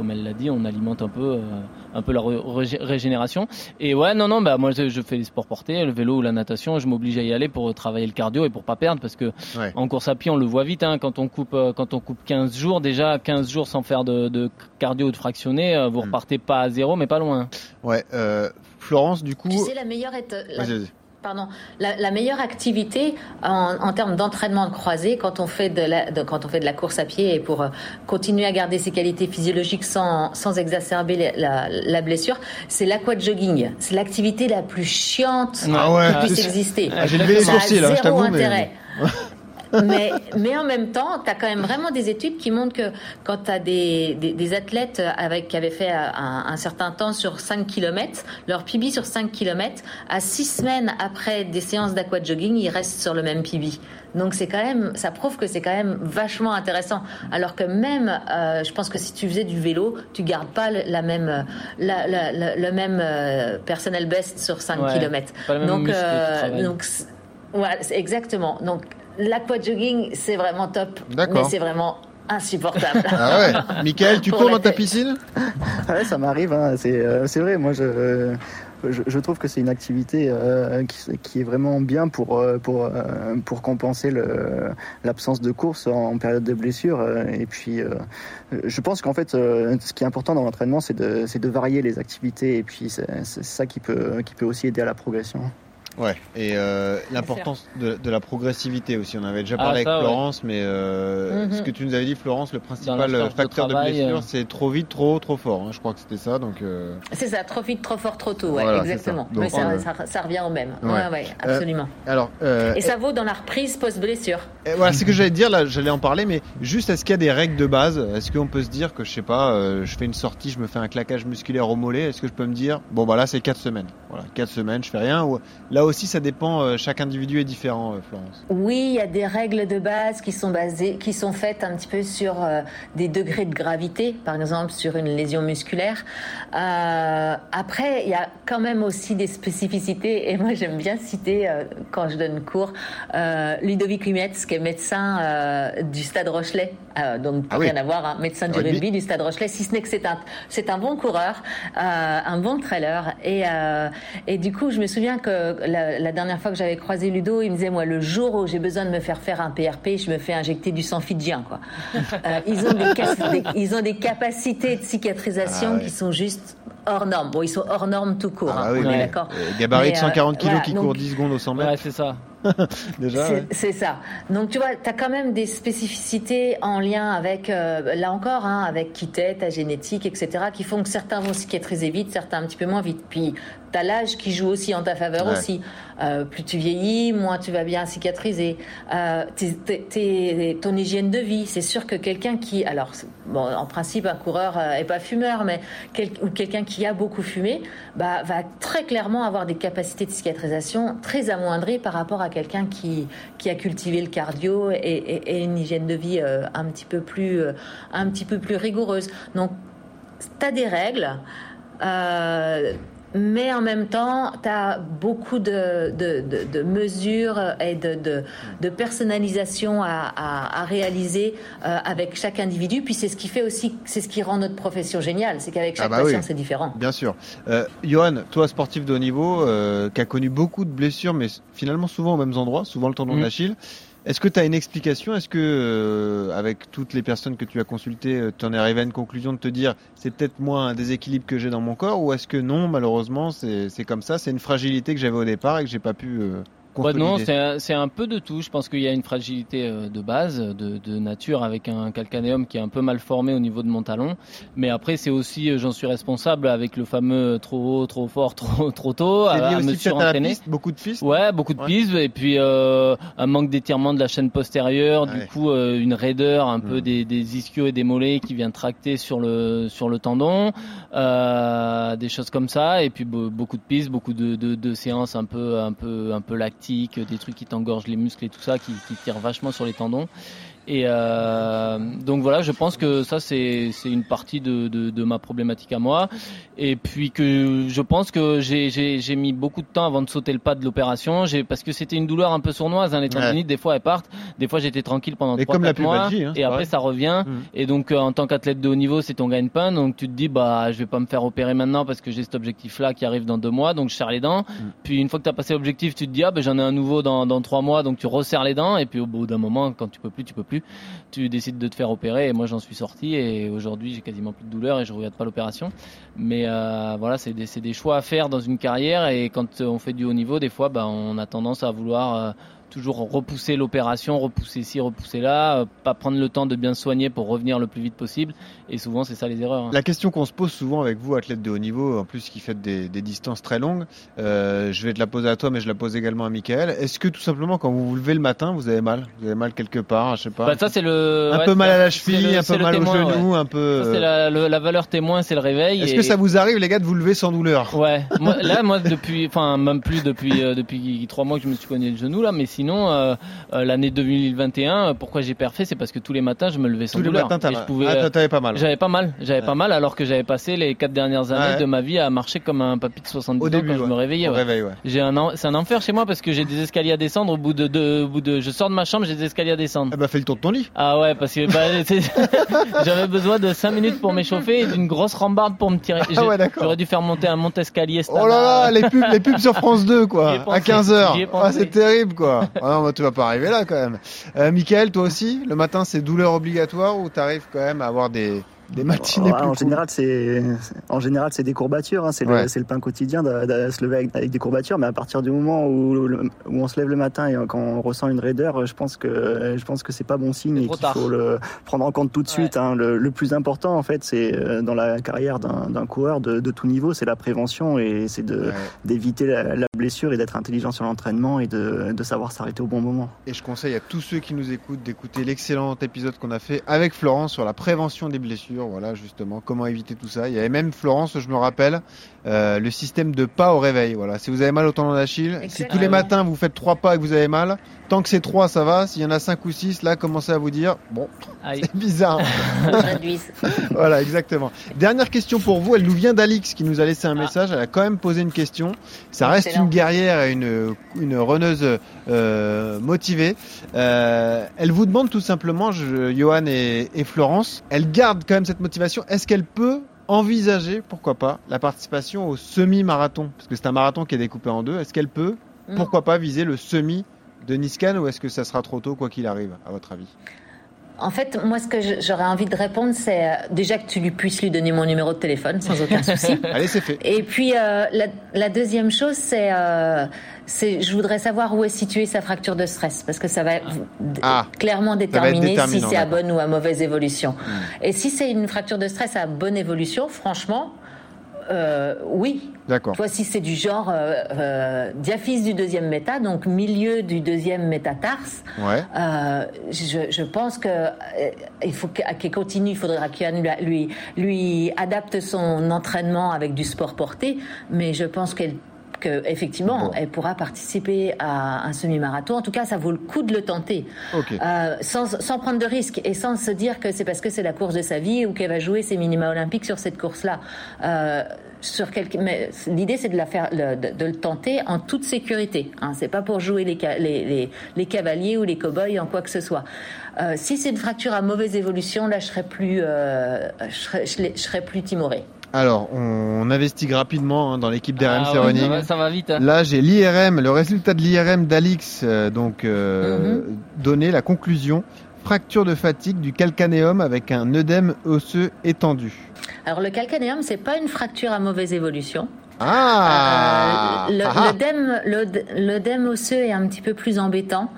comme elle l'a dit, on alimente un peu euh, un peu la ré- régé- régénération. Et ouais, non non, bah moi je, je fais les sports portés, le vélo ou la natation, je m'oblige à y aller pour travailler le cardio et pour pas perdre parce que Ouais. en course à pied, on le voit vite, hein, quand on coupe, euh, quand on coupe 15 jours, déjà 15 jours sans faire de, de cardio ou de fractionné, euh, vous repartez pas à zéro, mais pas loin. Ouais, euh, Florence, du coup. Tu sais, la meilleure est. la- Vas-y, vas-y. Pardon. La, la meilleure activité en, en termes d'entraînement de croisée quand on fait de la de- quand on fait de la course à pied et pour euh, continuer à garder ses qualités physiologiques sans sans exacerber la, la, blessure, c'est l'aquajogging. C'est l'activité la plus chiante Ah ouais, qui puisse c'est- exister. Ah, j'ai levé les sourcils, hein, je zéro t'avoue, mais- intérêt. mais, mais en même temps, tu as quand même vraiment des études qui montrent que quand tu as des, des, des athlètes avec, qui avaient fait un, un certain temps sur 5 km, leur PB sur 5 km, à 6 semaines après des séances d'aquajogging, ils restent sur le même PB. Donc c'est quand même, ça prouve que c'est quand même vachement intéressant. Alors que même, euh, je pense que si tu faisais du vélo, tu gardes pas le- la même, la, la- la- le même euh, personnel best sur 5 Ouais, km. pas le même Donc, euh, donc voilà, exactement. Donc l'aquajogging, c'est vraiment top, D'accord. mais c'est vraiment insupportable. Ah ouais. Michael, tu cours dans ta piscine? Ouais, ça m'arrive, hein, c'est euh, c'est vrai. Moi, je, euh, je, je trouve que c'est une activité euh, qui, qui est vraiment bien pour, pour, pour compenser l'absence de course en, période de blessure. Et puis, euh, je pense qu'en fait, euh, ce qui est important dans l'entraînement, c'est de, c'est de varier les activités. Et puis, c'est c'est ça qui peut, qui peut aussi aider à la progression. Ouais, et euh, l'importance de, de la progressivité aussi. On avait déjà Ah, parlé ça, avec ouais. Florence, mais euh, Mhm. ce que tu nous avais dit, Florence, le principal euh, de facteur de, blessure, euh. c'est trop vite, trop haut, trop fort. hein. Je crois que c'était ça. Donc, euh, c'est ça, trop vite, trop fort, trop tôt, ouais, Voilà, c'est exactement. ça. Donc, mais ça, ça, ça revient au même. ouais. Ouais, ouais, Euh, absolument. alors, euh, Et ça vaut dans la reprise post-blessure. Voilà, c'est ce que j'allais dire, là, j'allais en parler, mais juste, est-ce qu'il y a des règles de base? Est-ce qu'on peut se dire que, je sais pas, euh, je fais une sortie, je me fais un claquage musculaire au mollet, est-ce que je peux me dire, bon, bah là, c'est 4 semaines. Voilà, 4 semaines, je fais rien. Ou... Là aussi, ça dépend, euh, chaque individu est différent, euh, Florence. Oui, il y a des règles de base qui sont basées, qui sont faites un petit peu sur euh, des degrés de gravité, par exemple sur une lésion musculaire. Euh, après, il y a quand même aussi des spécificités, et moi j'aime bien citer euh, quand je donne cours euh, Ludovic Lumetz, qui est médecin du Stade Rochelet, donc Ah oui. rien à voir, hein, médecin du Rugby. rugby du Stade Rochelet, si ce n'est que c'est un, c'est un bon coureur, un bon trailer. Et, et du coup, je me souviens que la, la dernière fois que j'avais croisé Ludo, il me disait, moi, le jour où j'ai besoin de me faire faire un PRP, je me fais injecter du sang fidjien, quoi. Euh, ils, ont des, cas- des- ils ont des capacités de cicatrisation Ah ouais. qui sont juste hors normes. Bon, ils sont hors normes tout court, Ah hein, oui, on est mais, d'accord. euh, gabarit de Mais, euh, 140 kilos voilà, qui donc- court 10 secondes au 100 mètres. Ouais, c'est ça. Déjà, C'est ouais. ça. Donc tu vois, tu as quand même des spécificités en lien avec, euh, là encore, hein, avec qui t'es, ta génétique, etc., qui font que certains vont cicatriser vite, certains un petit peu moins vite. Puis tu as l'âge qui joue aussi en ta faveur Ouais. aussi. Euh, plus tu vieillis, moins tu vas bien cicatriser. Euh, t'es- t'es- t'es- ton hygiène de vie, c'est sûr que quelqu'un qui, alors bon, en principe un coureur euh, est pas fumeur, mais quel- ou quelqu'un qui a beaucoup fumé, bah, va très clairement avoir des capacités de cicatrisation très amoindries par rapport à quelqu'un qui, qui a cultivé le cardio et, et- et une hygiène de vie euh, un petit peu plus un petit peu plus rigoureuse. Donc tu as des règles. euh, mais en même temps, tu as beaucoup de, de, de- de mesures et de, de, de personnalisation à, à- à réaliser euh, avec chaque individu. Puis c'est ce qui fait aussi, c'est ce qui rend notre profession géniale, c'est qu'avec Ah chaque bah patient, oui. c'est différent. Bien sûr. Euh, Johan, toi, sportif de haut niveau, euh, qui a connu beaucoup de blessures, mais finalement souvent aux mêmes endroits, souvent le tendon d'Achille. Est-ce que tu as une explication? Est-ce que, euh, avec toutes les personnes que tu as consultées, tu en es arrivé à une conclusion de te dire c'est peut-être moi un déséquilibre que j'ai dans mon corps? Ou est-ce que non, malheureusement, c'est c'est comme ça, c'est une fragilité que j'avais au départ et que j'ai pas pu euh, bah Non, c'est un, peu de tout. Je pense qu'il y a une fragilité euh, de base, de, de, nature, avec un calcanéum qui est un peu mal formé au niveau de mon talon. Mais après, c'est aussi, euh, j'en suis responsable avec le fameux trop haut, trop fort, trop, trop tôt, à, à me surentraîner. Beaucoup de pistes Ouais, beaucoup de pistes. Et puis euh, un manque d'étirement de la chaîne postérieure, du coup une raideur un peu mm. des, des ischios et des mollets qui vient tracter sur le, sur le tendon, des choses comme ça. Et puis beaucoup de pistes, beaucoup de, de, de séances un peu, un peu, un peu lactiques, des trucs qui t'engorgent les muscles et tout ça, qui, qui tirent vachement sur les tendons. Et euh, donc voilà, je pense que ça c'est une partie de, de, de, ma problématique à moi. Et puis que je pense que j'ai mis beaucoup de temps avant de sauter le pas de l'opération. Parce que c'était une douleur un peu sournoise. Hein, les tendinites, des fois elles partent. Des fois j'étais tranquille pendant 3-4 mois. Hein, et après ça revient. Mmh. Et donc euh, en tant qu'athlète de haut niveau, c'est ton gagne-pain. Donc tu te dis bah je vais pas me faire opérer maintenant parce que j'ai cet objectif là qui arrive dans deux mois. Donc je serre les dents. Mmh. Puis une fois que tu as passé l'objectif, tu te dis ah ben j'en ai un nouveau dans, dans 3 mois. Donc tu resserres les dents. Et puis au bout d'un moment, quand tu peux plus, tu peux plus tu décides de te faire opérer. Et moi, j'en suis sorti et aujourd'hui, j'ai quasiment plus de douleur et je regrette pas l'opération. Mais euh, voilà, c'est des, choix à faire dans une carrière et quand on fait du haut niveau, des fois, bah, on a tendance à vouloir euh, toujours repousser l'opération, repousser ici, repousser là, euh, pas prendre le temps de bien soigner pour revenir le plus vite possible. Et souvent, c'est ça les erreurs. Hein. La question qu'on se pose souvent avec vous, athlète de haut niveau, en plus qui fait des, des distances très longues, euh, je vais te la poser à toi, mais je la pose également à Michael. Est-ce que tout simplement, quand vous vous levez le matin, vous avez mal? Vous avez mal quelque part, je sais pas? Bah, ça, c'est le. Un peu mal à la cheville, un peu mal au genou, un peu. c'est la, la, valeur témoin, c'est le réveil. Est-ce que ça vous arrive, les gars, de vous lever sans douleur? Ouais. là, moi, depuis, enfin, même plus depuis euh, depuis trois mois que je me suis cogné le genou là, mais sinon. Euh, euh, l'année 2021, pourquoi j'ai perfait, c'est parce que tous les matins je me levais sans tous douleur. Tous les matins, ah, t'avais pas mal. J'avais pas mal, j'avais pas mal, alors que j'avais passé les quatre dernières années de ma vie à marcher comme un papy de 70 ans quand je me réveillais. J'ai un, c'est un enfer chez moi parce que j'ai des escaliers à descendre. Au bout de, de, bout de, je sors de ma chambre, j'ai des escaliers à descendre. Eh bah fais le tour de ton lit. Ah ouais, parce que bah, j'avais besoin de 5 minutes pour m'échauffer et d'une grosse rambarde pour me tirer. Ah ouais, J'aurais dû faire monter un mont escalier. Oh là là, les pubs, les pubs sur France 2 quoi, à 15 h Ah, c'est terrible quoi. Ah non, bah, tu vas pas arriver là quand même. Euh, Michael, toi aussi, le matin c'est douleur obligatoire ou t'arrives quand même à avoir des, des matinées en général c'est en général c'est des courbatures hein. c'est le, le, pain quotidien de, de, se lever avec, des courbatures. Mais à partir du moment où, où, on se lève le matin et quand on ressent une raideur je pense que je pense que c'est pas bon signe et qu'il faut le prendre en compte tout de suite hein. le, le, plus important en fait c'est euh, dans la carrière d'un coureur de, de, tout niveau c'est la prévention et c'est de d'éviter la, la, blessure et d'être intelligent sur l'entraînement et de, de savoir s'arrêter au bon moment. Et je conseille à tous ceux qui nous écoutent d'écouter l'excellent épisode qu'on a fait avec Florence sur la prévention des blessures voilà justement comment éviter tout ça. Il y avait même Florence, je me rappelle, euh, le système de pas au réveil. Voilà, si vous avez mal au tendon d'Achille, si tous les matins vous faites trois pas et que vous avez mal, tant que c'est trois, ça va. S'il y en a cinq ou six, là, commencez à vous dire, bon, c'est bizarre. voilà, exactement. Dernière question pour vous. Elle nous vient d'Alix qui nous a laissé un ah. message. Elle a quand même posé une question. Ça reste une guerrière et une, une runneuse euh, motivée. Euh, elle vous demande tout simplement, je, Johan et, et Florence, elle garde quand même cette motivation. Est-ce qu'elle peut envisager, pourquoi pas, la participation au semi-marathon? Parce que c'est un marathon qui est découpé en deux. Est-ce qu'elle peut, mm. pourquoi pas, viser le semi de Niskan ou est-ce que ça sera trop tôt, quoi qu'il arrive, à votre avis? En fait, moi, ce que j'aurais envie de répondre, c'est euh, déjà que tu lui puisses lui donner mon numéro de téléphone sans aucun souci. Allez, c'est fait. Et puis, euh, la, deuxième chose, c'est, euh, c'est, je voudrais savoir où est située sa fracture de stress, parce que ça va ah. clairement déterminer si c'est à bonne ou à mauvaise évolution. Hmm. Et si c'est une fracture de stress à bonne évolution, franchement, euh, oui. D'accord. Toi, si c'est du genre euh, euh, diaphyse du deuxième méta, donc milieu du deuxième métatarse, ouais. je, pense que il faut qu'elle continue. Il faudra qu'il lui, lui adapte son entraînement avec du sport porté, mais je pense qu'elle que effectivement, elle pourra participer à un semi-marathon. En tout cas, ça vaut le coup de le tenter, euh, sans, sans, prendre de risques et sans se dire que c'est parce que c'est la course de sa vie ou qu'elle va jouer ses minima olympiques sur cette course-là. Euh, sur quelque... Mais l'idée, c'est de la faire, de, de, le tenter en toute sécurité. Hein. C'est pas pour jouer les, les, les, les, cavaliers ou les cow-boys en quoi que ce soit. Euh, si c'est une fracture à mauvaise évolution, là, je serais plus, je serais, je serais plus timoré. Alors, on investigue rapidement hein, dans l'équipe d'RMC ah, Running. Ça va, vite. Hein. Là, j'ai l'IRM, le résultat de l'IRM d'Alix, euh, donc euh, mhm. donné la conclusion fracture de fatigue du calcanéum avec un œdème osseux étendu. Alors le calcanéum, c'est pas une fracture à mauvaise évolution. Ah, Euh, le, ah, ah. l'œdème- l'œd- l'œdème osseux est un petit peu plus embêtant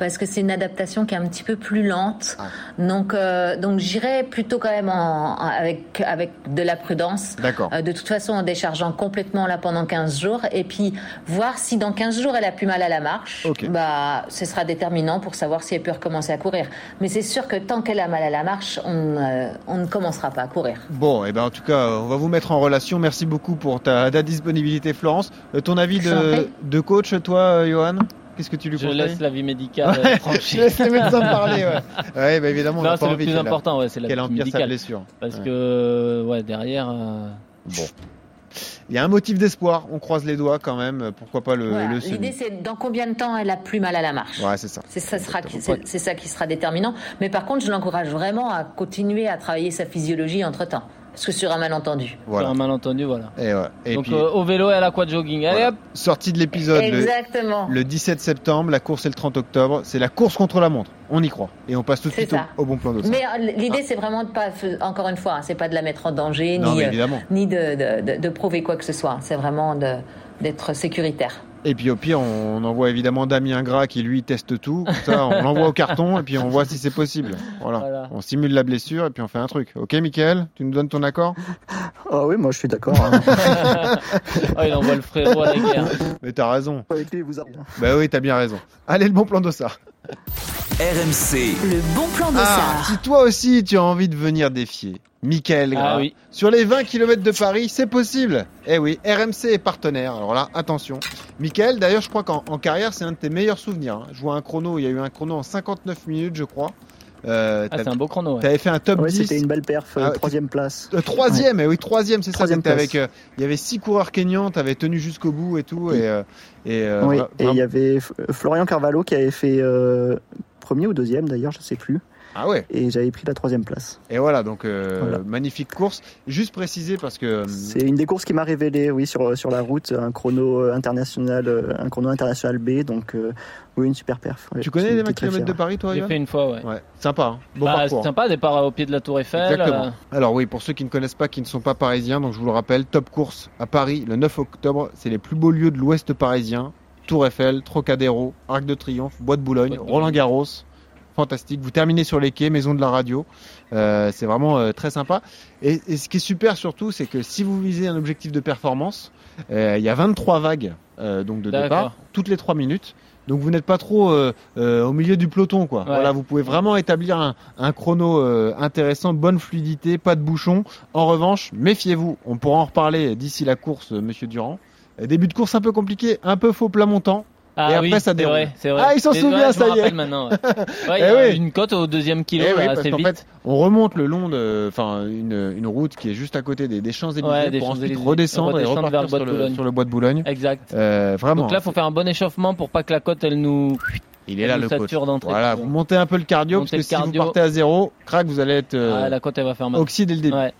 parce que c'est une adaptation qui est un petit peu plus lente. Ah. Donc, euh, donc j'irai plutôt quand même en, avec, avec de la prudence. D'accord. Euh, de toute façon, en déchargeant complètement là pendant 15 jours et puis voir si dans 15 jours elle a plus mal à la marche. Bah, ce sera déterminant pour savoir si elle peut recommencer à courir. Mais c'est sûr que tant qu'elle a mal à la marche, on, euh, on ne commencera pas à courir. Bon, et ben en tout cas, on va vous mettre en relation. Merci beaucoup pour ta, ta disponibilité, Florence. Euh, ton avis de, de coach, toi, Johan? Qu'est-ce que tu lui Je conseilles laisse la vie médicale Ouais, euh, tranquille. je laisse les médecins parler, ouais. Ouais, bah évidemment, Non, c'est le envie plus important, ouais, c'est la qu'elle vie empire sa médicale. blessure. Parce Ouais. que, ouais, derrière. euh, Bon. Il y a un motif d'espoir, on croise les doigts quand même, pourquoi pas le, Voilà. L'idée, c'est dans combien de temps elle a plus mal à la marche. Ouais, c'est ça. C'est ça, sera, c'est, c'est ça qui sera déterminant. Mais par contre, je l'encourage vraiment à continuer à travailler sa physiologie entre temps. Parce que sur un malentendu. Voilà. Sur un malentendu, voilà. Et, ouais. Et Donc puis, euh, au vélo et à l'aquajogging. Allez voilà. hop sortie de l'épisode le, Exactement. le 17 septembre, la course est le 30 octobre, c'est la course contre la montre, on y croit. Et on passe tout de suite au, au bon plan de Mais euh, l'idée, c'est vraiment de pas, encore une fois, hein, c'est pas de la mettre en danger, Non, ni, euh, ni de, de, de- de prouver quoi que ce soit. C'est vraiment d'être sécuritaire. Et puis au pire, on envoie évidemment Damien Gras qui lui teste tout. Comme Ça, on l'envoie au carton et puis on voit si c'est possible. Voilà. Voilà. On simule la blessure et puis on fait un truc. Ok, Michael, tu nous donnes ton accord? Ah oui, moi je suis d'accord. hein. Ah, il envoie le frérot à la guerre. Mais t'as raison. Bah oui, t'as bien raison. Allez, le bon plan d'Ossard. RMC, Le bon plan Ah, d'Ossard. si toi aussi tu as envie de venir défier Michael Gras Ah oui. sur les 20 km de Paris, c'est possible. Eh oui, RMC est partenaire. Alors là, attention. Michael, d'ailleurs, je crois qu'en en carrière, c'est un de tes meilleurs souvenirs. hein. Je vois un chrono, il y a eu un chrono en 59 minutes, je crois. Euh, Ah, c'est un beau chrono. ouais. T'avais fait un top Ouais, 10. c'était une belle perf, euh, Ah, troisième place. Euh, troisième, eh oui, troisième, c'est ça. Avec, euh, il y avait six coureurs kényans, t'avais tenu jusqu'au bout et tout, et, euh, et, euh, oui, et il y avait F- Florian Carvalho qui avait fait euh, premier ou deuxième d'ailleurs, je sais plus. Ah ouais. Et j'avais pris la troisième place. Et voilà, donc euh, Voilà. magnifique course. Juste préciser parce que euh, C'est une des courses qui m'a révélé, oui, sur, sur la route, un chrono euh, international, euh, un chrono international B, donc euh, oui, une super perf. ouais. tu connais les étais 20 très km de. Paris, toi, J'ai fait une fois, ouais. Ouais, sympa, hein bon Bah, parcours. c'est sympa, départ au pied de la Tour Eiffel. Exactement. euh, Alors oui, pour ceux qui ne connaissent pas, qui ne sont pas parisiens, donc je vous le rappelle, top course à Paris le 9 octobre. C'est les plus beaux lieux de l'Ouest parisien. Tour Eiffel, Trocadéro, Arc de Triomphe, Bois de Boulogne, Bois de Boulogne. Roland Garros. Fantastique. Vous terminez sur les quais, maison de la radio. Euh, c'est vraiment euh, très sympa. Et, et ce qui est super surtout, c'est que si vous visez un objectif de performance, euh, il y a 23 vagues donc de départ, toutes les 3 minutes. Donc vous n'êtes pas trop euh, euh, au milieu du peloton, quoi. Ouais. Voilà, vous pouvez vraiment établir un, un chrono euh, intéressant, bonne fluidité, pas de bouchon. En revanche, méfiez-vous, on pourra en reparler d'ici la course, Monsieur Durand. Début de course un peu compliqué, un peu faux plat montant. Ah Et après, oui, ça déroule. vrai, vrai. Ah, il s'en souvient, ouais, ça y est. maintenant. Ouais, Ouais, il y Eh a oui. une cote au deuxième kilo, Eh oui, parce qu'en vite. fait, on remonte le long de, enfin, une, une route qui est juste à côté des, des Champs-Élysées pour ensuite Champs-Élysées. redescendre et Redescendre vers repartir le sur le, sur le bois de Boulogne. Exact. Euh, vraiment. Donc là, il faut faire un bon échauffement pour pas que la côte, elle nous. Il est là le coach. Voilà, vous montez un peu le cardio Montez parce que si vous partez à zéro, crac, vous allez être euh, Ah, la côte, elle va faire mal. oxy dès le début. Ouais.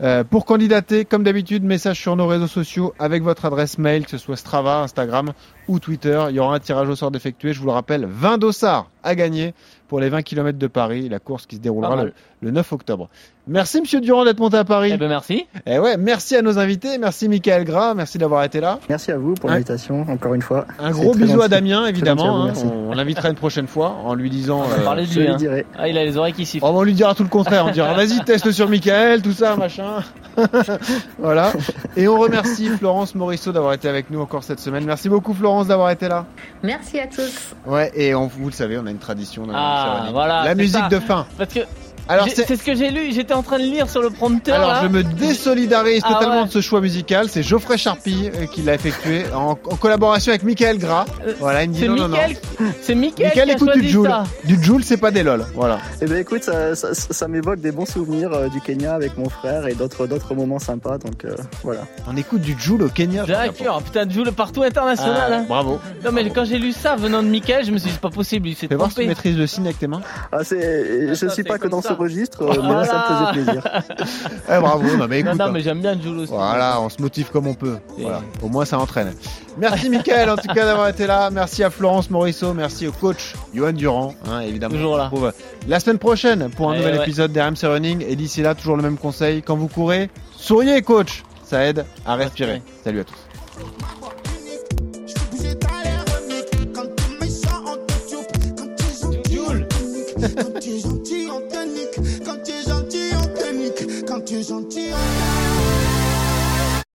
Euh, pour candidater, comme d'habitude, message sur nos réseaux sociaux avec votre adresse mail, que ce soit Strava, Instagram ou Twitter. Il y aura un tirage au sort d'effectuer. Je vous le rappelle, 20 dossards à gagner pour les 20 km de Paris, la course qui se déroulera le, le 9 octobre. Merci Monsieur Durand d'être monté à Paris. Eh ben merci. Et ouais, merci à nos invités, merci Michael Gras, merci d'avoir été là. Merci à vous pour l'invitation, encore une fois. Un gros bisou à. Damien, évidemment. gentil à vous, hein. on on l'invitera une prochaine fois en lui disant. On va euh, parler de lui. hein. Ah, il a les oreilles qui sifflent. Oh, on lui dira tout le contraire. On dira vas-y teste sur Michael, tout ça, machin. voilà. Et on remercie Florence Morisseau d'avoir été avec nous encore cette semaine. Merci beaucoup Florence d'avoir été là. Merci à tous. Ouais. Et on, vous le savez, on a une tradition. dans la Ah, voilà, La musique ça. de fin. Parce que Alors c'est. ce que j'ai lu. J'étais en train de lire sur le prompteur. Alors là. je me désolidarise Ah totalement ouais. de ce choix musical. C'est Geoffrey Charpie euh, qui l'a effectué en, en collaboration avec Michael Gras. Euh, Voilà, il me dit C'est non, non, non. Mickaël. C'est Mickaël Michael qui a écoute du Joule. ça. Du Joule, c'est pas des lol. Voilà. Eh ben écoute, ça, ça, ça m'évoque des bons souvenirs euh, du Kenya avec mon frère et d'autres d'autres moments sympas, donc euh, voilà. On écoute du Joule au Kenya. D'accord, putain, Joule partout international. Ah, hein. bravo. Non mais quand j'ai lu ça venant de Mickaël, je me suis dit c'est pas possible, il s'est Fais voir si tu maîtrises le signe avec tes mains. Ah, c'est, je ça, suis pas que dans ce registre, euh, mais là ça me faisait plaisir. Eh, bravo, non mais écoute. non, mais j'aime bien Joule aussi. Voilà, on se motive comme on peut. Et- Voilà. Au moins, ça entraîne. Merci, Mickaël, en tout cas, d'avoir été là. Merci à Florence Morisseau. Merci au coach Johan Durand, hein, évidemment. Toujours On se là. retrouve la semaine prochaine pour un Ouais, nouvel ouais. épisode d'RMC Running. Et d'ici là, toujours le même conseil. Quand vous courez, souriez, coach. ça aide à respirer. Salut à tous. Jules plus gentil.